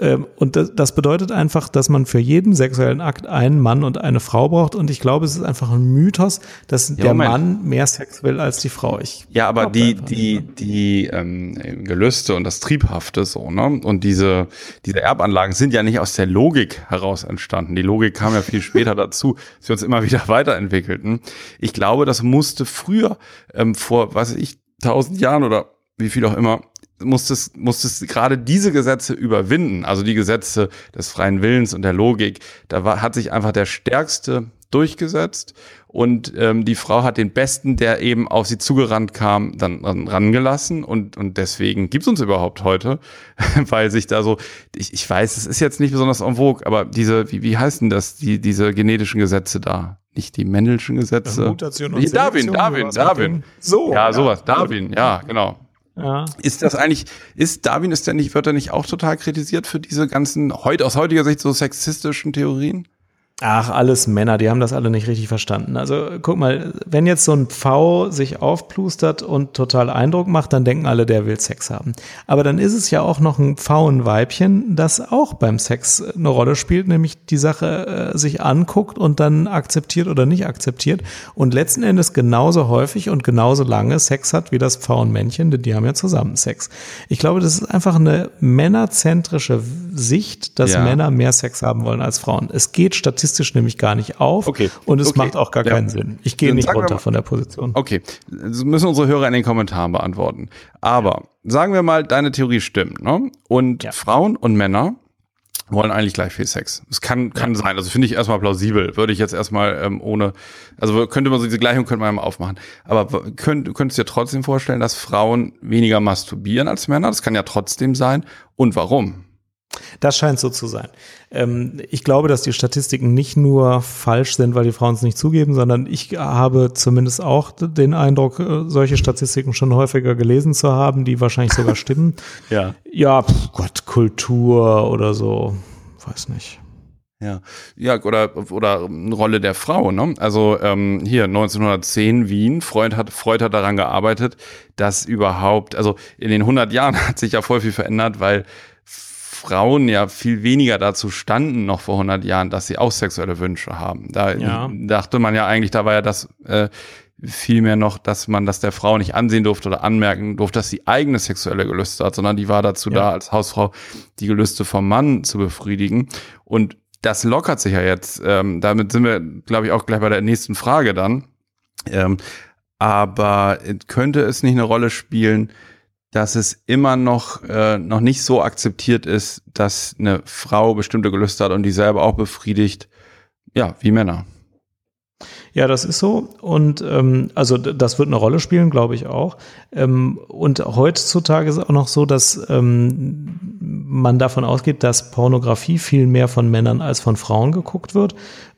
Ähm, und das, das bedeutet einfach, dass man für jeden sexuellen Akt einen Mann und eine Frau braucht. Und ich glaube, es ist einfach ein Mythos, dass ja, der Moment. Mann mehr Sex will als die Frau. Ich ja, aber die die die ähm, Gelüste und das Triebhafte so ne und diese diese Erbanlagen sind ja nicht aus der Logik heraus entstanden. Die Logik kam ja viel später dazu, dass wir uns immer wieder weiterentwickelten. Ich glaube, das musste früher, ähm, vor, was weiß ich, tausend Jahren oder wie viel auch immer, musstest, musstest gerade diese Gesetze überwinden, also die Gesetze des freien Willens und der Logik. Da war, hat sich einfach der Stärkste durchgesetzt und ähm, die Frau hat den Besten, der eben auf sie zugerannt kam, dann, dann rangelassen und, und deswegen gibt's uns überhaupt heute, weil sich da so, ich, ich weiß, es ist jetzt nicht besonders en vogue, aber diese, wie, wie heißen das, die, diese genetischen Gesetze da? Nicht die Mendelschen Gesetze. Mutation und Darwin, Darwin, Darwin. So. Ja, sowas, Darwin, ja, genau. Ja. Ist das eigentlich, ist Darwin, ist der nicht, wird er nicht auch total kritisiert für diese ganzen, heute, aus heutiger Sicht so sexistischen Theorien? Ach, alles Männer, die haben das alle nicht richtig verstanden. Also guck mal, wenn jetzt so ein Pfau sich aufplustert und total Eindruck macht, dann denken alle, der will Sex haben. Aber dann ist es ja auch noch ein Pfauenweibchen, das auch beim Sex eine Rolle spielt, nämlich die Sache äh, sich anguckt und dann akzeptiert oder nicht akzeptiert und letzten Endes genauso häufig und genauso lange Sex hat wie das Pfauenmännchen, denn die haben ja zusammen Sex. Ich glaube, das ist einfach eine männerzentrische Sicht, dass ja. Männer mehr Sex haben wollen als Frauen. Es geht statistisch statistisch nämlich gar nicht auf okay. und es okay. macht auch gar ja. keinen Sinn. Ich gehe nicht runter von der Position. Okay, das müssen unsere Hörer in den Kommentaren beantworten. Aber sagen wir mal, deine Theorie stimmt, ne? Und ja. Frauen und Männer wollen eigentlich gleich viel Sex. Es kann, kann sein. Also finde ich erstmal plausibel. Würde ich jetzt erstmal ähm, ohne, also könnte man so diese Gleichung könnte man mal aufmachen. Aber könnt, könntest du dir trotzdem vorstellen, dass Frauen weniger masturbieren als Männer? Das kann ja trotzdem sein. Und warum? Das scheint so zu sein. Ähm, ich glaube, dass die Statistiken nicht nur falsch sind, weil die Frauen es nicht zugeben, sondern ich habe zumindest auch den Eindruck, äh, solche Statistiken schon häufiger gelesen zu haben, die wahrscheinlich sogar stimmen. ja. Ja, pf, Gott, Kultur oder so, weiß nicht. Ja, ja, oder oder eine Rolle der Frau. Ne? Also ähm, hier 1910 Wien. Freud hat Freud hat daran gearbeitet, dass überhaupt, also in den 100 Jahren hat sich ja voll viel verändert, weil Frauen ja viel weniger dazu standen noch vor 100 Jahren, dass sie auch sexuelle Wünsche haben. Da ja. dachte man ja eigentlich, da war ja das äh, vielmehr noch, dass man das der Frau nicht ansehen durfte oder anmerken durfte, dass sie eigene sexuelle Gelüste hat, sondern die war dazu ja. da, als Hausfrau die Gelüste vom Mann zu befriedigen. Und das lockert sich ja jetzt. Ähm, damit sind wir, glaube ich, auch gleich bei der nächsten Frage dann. Ähm, aber könnte es nicht eine Rolle spielen, dass es immer noch, äh, noch nicht so akzeptiert ist, dass eine Frau bestimmte Gelüste hat und die selber auch befriedigt, ja, wie Männer. Ja, das ist so. Und ähm, also das wird eine Rolle spielen, glaube ich auch. Ähm, und heutzutage ist es auch noch so, dass ähm, man davon ausgeht, dass Pornografie viel mehr von Männern als von Frauen geguckt wird.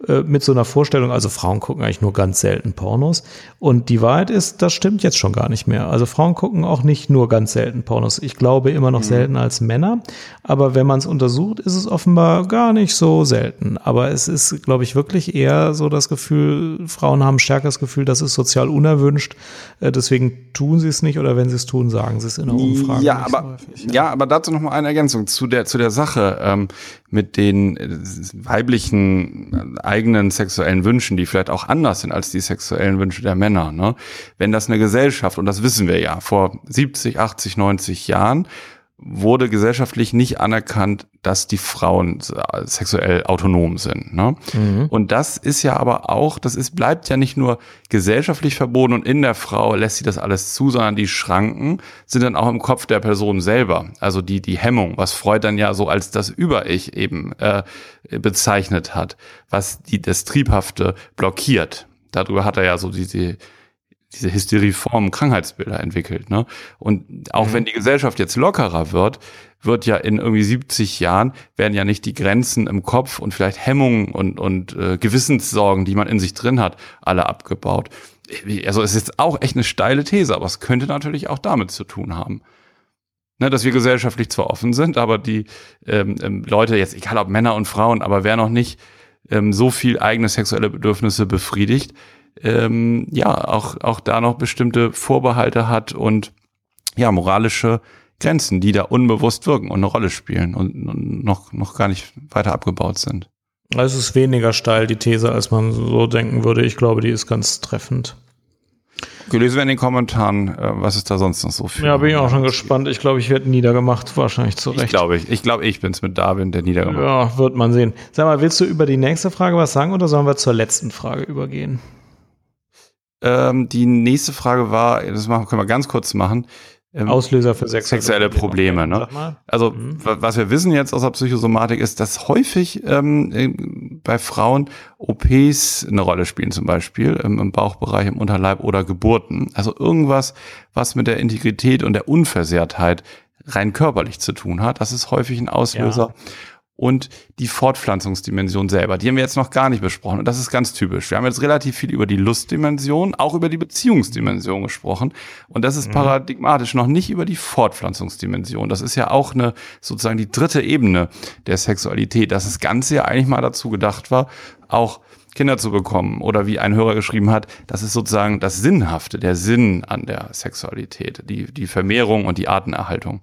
Äh, mit so einer Vorstellung, also Frauen gucken eigentlich nur ganz selten Pornos. Und die Wahrheit ist, das stimmt jetzt schon gar nicht mehr. Also Frauen gucken auch nicht nur ganz selten Pornos. Ich glaube immer noch mhm. selten als Männer. Aber wenn man es untersucht, ist es offenbar gar nicht so selten. Aber es ist, glaube ich, wirklich eher so das Gefühl, Frauen haben stärker das Gefühl, das ist sozial unerwünscht. Äh, deswegen tun sie es nicht oder wenn sie es tun, sagen sie es in der Umfrage. Ja, aber, so häufig, ja. ja. aber dazu noch mal eine Ergänzung zu der, zu der Sache ähm, mit den äh, weiblichen äh, eigenen sexuellen Wünschen, die vielleicht auch anders sind als die sexuellen Wünsche der Männer. Ne? Wenn das eine Gesellschaft, und das wissen wir ja, vor 70, 80, 90 Jahren wurde gesellschaftlich nicht anerkannt, dass die Frauen sexuell autonom sind. Ne? Mhm. Und das ist ja aber auch, das ist, bleibt ja nicht nur gesellschaftlich verboten und in der Frau lässt sie das alles zu, sondern die Schranken sind dann auch im Kopf der Person selber. Also die, die Hemmung, was Freud dann ja so als das Über-Ich eben äh, bezeichnet hat, was die, das Triebhafte blockiert. Darüber hat er ja so diese diese hysteriformen Krankheitsbilder entwickelt. Ne? Und auch mhm. wenn die Gesellschaft jetzt lockerer wird, wird ja in irgendwie 70 Jahren werden ja nicht die Grenzen im Kopf und vielleicht Hemmungen und, und äh, Gewissenssorgen, die man in sich drin hat, alle abgebaut. Also es ist auch echt eine steile These, aber es könnte natürlich auch damit zu tun haben. Ne, dass wir gesellschaftlich zwar offen sind, aber die ähm, ähm, Leute, jetzt egal ob Männer und Frauen, aber wer noch nicht ähm, so viel eigene sexuelle Bedürfnisse befriedigt, ähm, ja auch, auch da noch bestimmte Vorbehalte hat und ja, moralische Grenzen, die da unbewusst wirken und eine Rolle spielen und, und noch, noch gar nicht weiter abgebaut sind. Also es ist weniger steil, die These, als man so denken würde. Ich glaube, die ist ganz treffend. Gelesen wir in den Kommentaren, äh, was ist da sonst noch so viel. Ja, bin ich auch schon gespannt. Ich glaube, ich werde niedergemacht, wahrscheinlich zu Recht. Ich glaube, ich, ich, glaub, ich bin es mit Darwin, der niedergemacht Ja, wird man sehen. Sag mal, willst du über die nächste Frage was sagen oder sollen wir zur letzten Frage übergehen? Ähm, die nächste Frage war, das machen, können wir ganz kurz machen. Ähm, Auslöser für sexuelle, sexuelle Probleme. Ne? Also mhm. was wir wissen jetzt aus der Psychosomatik ist, dass häufig ähm, bei Frauen OPs eine Rolle spielen, zum Beispiel ähm, im Bauchbereich, im Unterleib oder Geburten. Also irgendwas, was mit der Integrität und der Unversehrtheit rein körperlich zu tun hat. Das ist häufig ein Auslöser. Ja. Und die Fortpflanzungsdimension selber. Die haben wir jetzt noch gar nicht besprochen und das ist ganz typisch. Wir haben jetzt relativ viel über die Lustdimension, auch über die Beziehungsdimension gesprochen und das ist mhm. paradigmatisch noch nicht über die Fortpflanzungsdimension. Das ist ja auch eine sozusagen die dritte Ebene der Sexualität, dass das Ganze ja eigentlich mal dazu gedacht war, auch Kinder zu bekommen oder wie ein Hörer geschrieben hat, das ist sozusagen das Sinnhafte, der Sinn an der Sexualität, die, die Vermehrung und die Artenerhaltung.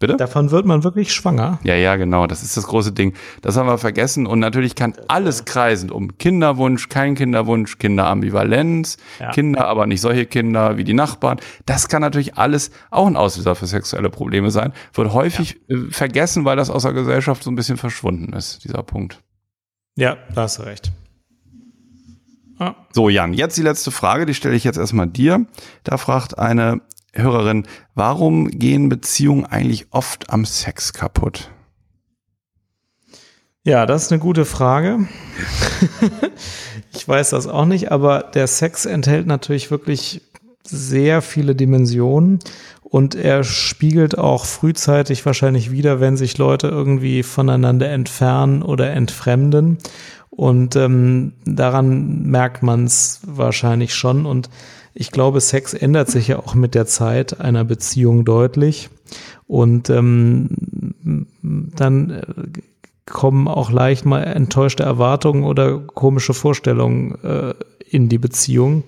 Bitte? Davon wird man wirklich schwanger. Ja, ja, genau. Das ist das große Ding. Das haben wir vergessen. Und natürlich kann alles kreisen um Kinderwunsch, kein Kinderwunsch, Kinderambivalenz, ja. Kinder, aber nicht solche Kinder wie die Nachbarn. Das kann natürlich alles auch ein Auslöser für sexuelle Probleme sein. Wird häufig ja. Äh, vergessen, weil das aus der Gesellschaft so ein bisschen verschwunden ist, dieser Punkt. Ja, da hast du recht. Ah. So, Jan, jetzt die letzte Frage, die stelle ich jetzt erstmal dir. Da fragt eine Hörerin, warum gehen Beziehungen eigentlich oft am Sex kaputt? Ja, das ist eine gute Frage. ich weiß das auch nicht, aber der Sex enthält natürlich wirklich sehr viele Dimensionen und er spiegelt auch frühzeitig wahrscheinlich wieder, wenn sich Leute irgendwie voneinander entfernen oder entfremden. Und ähm, daran merkt man es wahrscheinlich schon. Und ich glaube, Sex ändert sich ja auch mit der Zeit einer Beziehung deutlich. Und ähm, dann äh, kommen auch leicht mal enttäuschte Erwartungen oder komische Vorstellungen äh, in die Beziehung.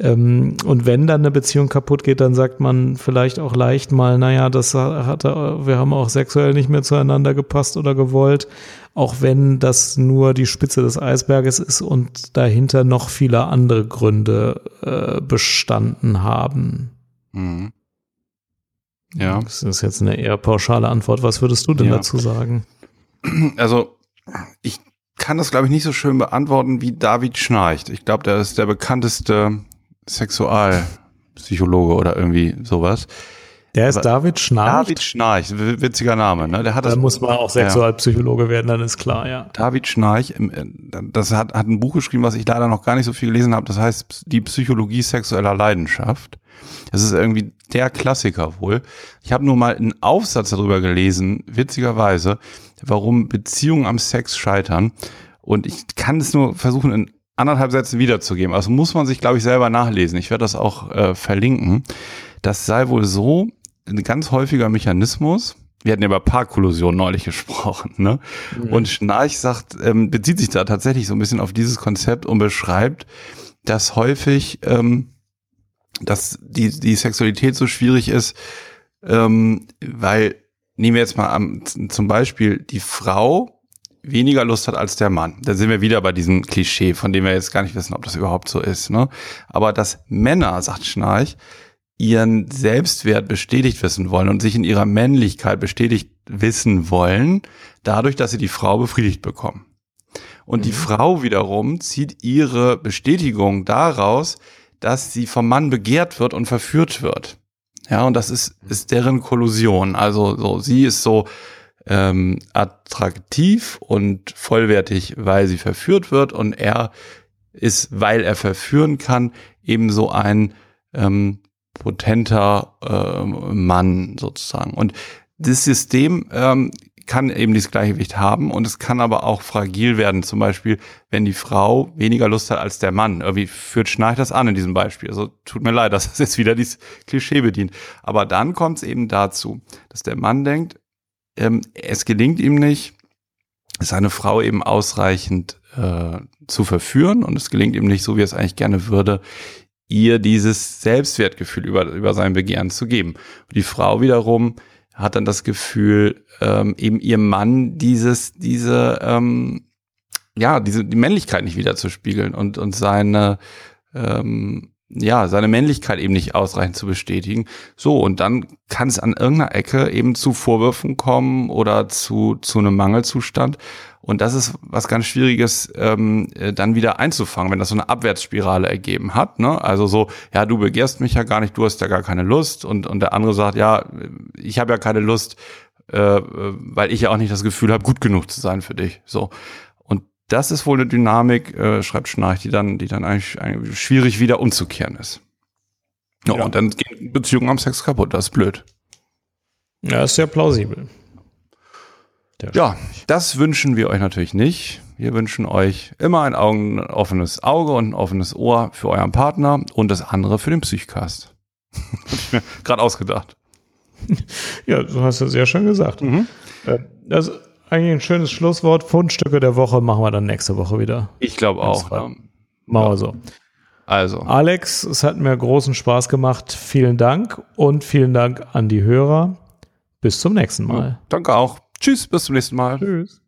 Ähm, und wenn dann eine Beziehung kaputt geht, dann sagt man vielleicht auch leicht mal, naja, das hat, wir haben auch sexuell nicht mehr zueinander gepasst oder gewollt, auch wenn das nur die Spitze des Eisberges ist und dahinter noch viele andere Gründe äh, bestanden haben. Mhm. Ja. Das ist jetzt eine eher pauschale Antwort. Was würdest du denn ja. dazu sagen? Also, ich kann das, glaube ich, nicht so schön beantworten, wie David Schnarcht. Ich glaube, der ist der bekannteste Sexualpsychologe oder irgendwie sowas. Der ist David Schnarch. David Schnarch, witziger Name. Ne? Der hat da das, muss man auch Sexualpsychologe ja. werden, dann ist klar, ja. David Schnarch, äh, das hat, hat ein Buch geschrieben, was ich leider noch gar nicht so viel gelesen habe. Das heißt Die Psychologie sexueller Leidenschaft. Das ist irgendwie der Klassiker wohl. Ich habe nur mal einen Aufsatz darüber gelesen, witzigerweise, warum Beziehungen am Sex scheitern. Und ich kann es nur versuchen, in anderthalb Sätzen wiederzugeben. Also muss man sich, glaube ich, selber nachlesen. Ich werde das auch äh, verlinken. Das sei wohl so, ein ganz häufiger Mechanismus. Wir hatten ja über Parkkollusion neulich gesprochen, ne? Mhm. Und Schnarch sagt, ähm, bezieht sich da tatsächlich so ein bisschen auf dieses Konzept und beschreibt, dass häufig, ähm, dass die, die Sexualität so schwierig ist, ähm, weil, nehmen wir jetzt mal am, zum Beispiel die Frau weniger Lust hat als der Mann. Da sind wir wieder bei diesem Klischee, von dem wir jetzt gar nicht wissen, ob das überhaupt so ist. Ne? Aber dass Männer, sagt Schnarch, ihren Selbstwert bestätigt wissen wollen und sich in ihrer Männlichkeit bestätigt wissen wollen, dadurch, dass sie die Frau befriedigt bekommen. Und mhm. die Frau wiederum zieht ihre Bestätigung daraus, dass sie vom Mann begehrt wird und verführt wird. Ja, und das ist, ist deren Kollusion. Also so, sie ist so, ähm, attraktiv und vollwertig, weil sie verführt wird und er ist, weil er verführen kann, ebenso ein ähm, potenter äh, Mann sozusagen. Und das System ähm, kann eben dieses Gleichgewicht haben und es kann aber auch fragil werden. Zum Beispiel, wenn die Frau weniger Lust hat als der Mann. Irgendwie führt Schnarch das an in diesem Beispiel. Also tut mir leid, dass das jetzt wieder dieses Klischee bedient. Aber dann kommt es eben dazu, dass der Mann denkt, ähm, es gelingt ihm nicht, seine Frau eben ausreichend äh, zu verführen und es gelingt ihm nicht, so wie er es eigentlich gerne würde, ihr dieses Selbstwertgefühl über, über sein Begehren zu geben. Und die Frau wiederum hat dann das Gefühl, ähm, eben ihr Mann dieses, diese, ähm, ja, diese, die Männlichkeit nicht wiederzuspiegeln und, und seine, ähm, ja, seine Männlichkeit eben nicht ausreichend zu bestätigen. So, und dann kann es an irgendeiner Ecke eben zu Vorwürfen kommen oder zu, zu einem Mangelzustand. Und das ist was ganz Schwieriges, ähm, äh, dann wieder einzufangen, wenn das so eine Abwärtsspirale ergeben hat. Ne? Also so, ja, du begehrst mich ja gar nicht, du hast ja gar keine Lust. Und, und der andere sagt, ja, ich habe ja keine Lust, äh, weil ich ja auch nicht das Gefühl habe, gut genug zu sein für dich. So das ist wohl eine Dynamik, äh, schreibt Schnarch, die dann, die dann eigentlich, eigentlich schwierig wieder umzukehren ist. Ja, ja. Und dann gehen Beziehungen am Sex kaputt, das ist blöd. Ja, ist sehr plausibel. ja, das wünschen wir euch natürlich nicht. Wir wünschen euch immer ein, Augen, ein offenes Auge und ein offenes Ohr für euren Partner und das andere für den Psychcast. Habe ich mir gerade ausgedacht. Ja, du hast es sehr schön gesagt. Mhm. Das ist eigentlich ein schönes Schlusswort. Fundstücke der Woche machen wir dann nächste Woche wieder. Ich glaube auch. Ja. Machen wir so. Also. Alex, es hat mir großen Spaß gemacht. Vielen Dank und vielen Dank an die Hörer. Bis zum nächsten Mal. Ja, danke auch. Tschüss, bis zum nächsten Mal. Tschüss.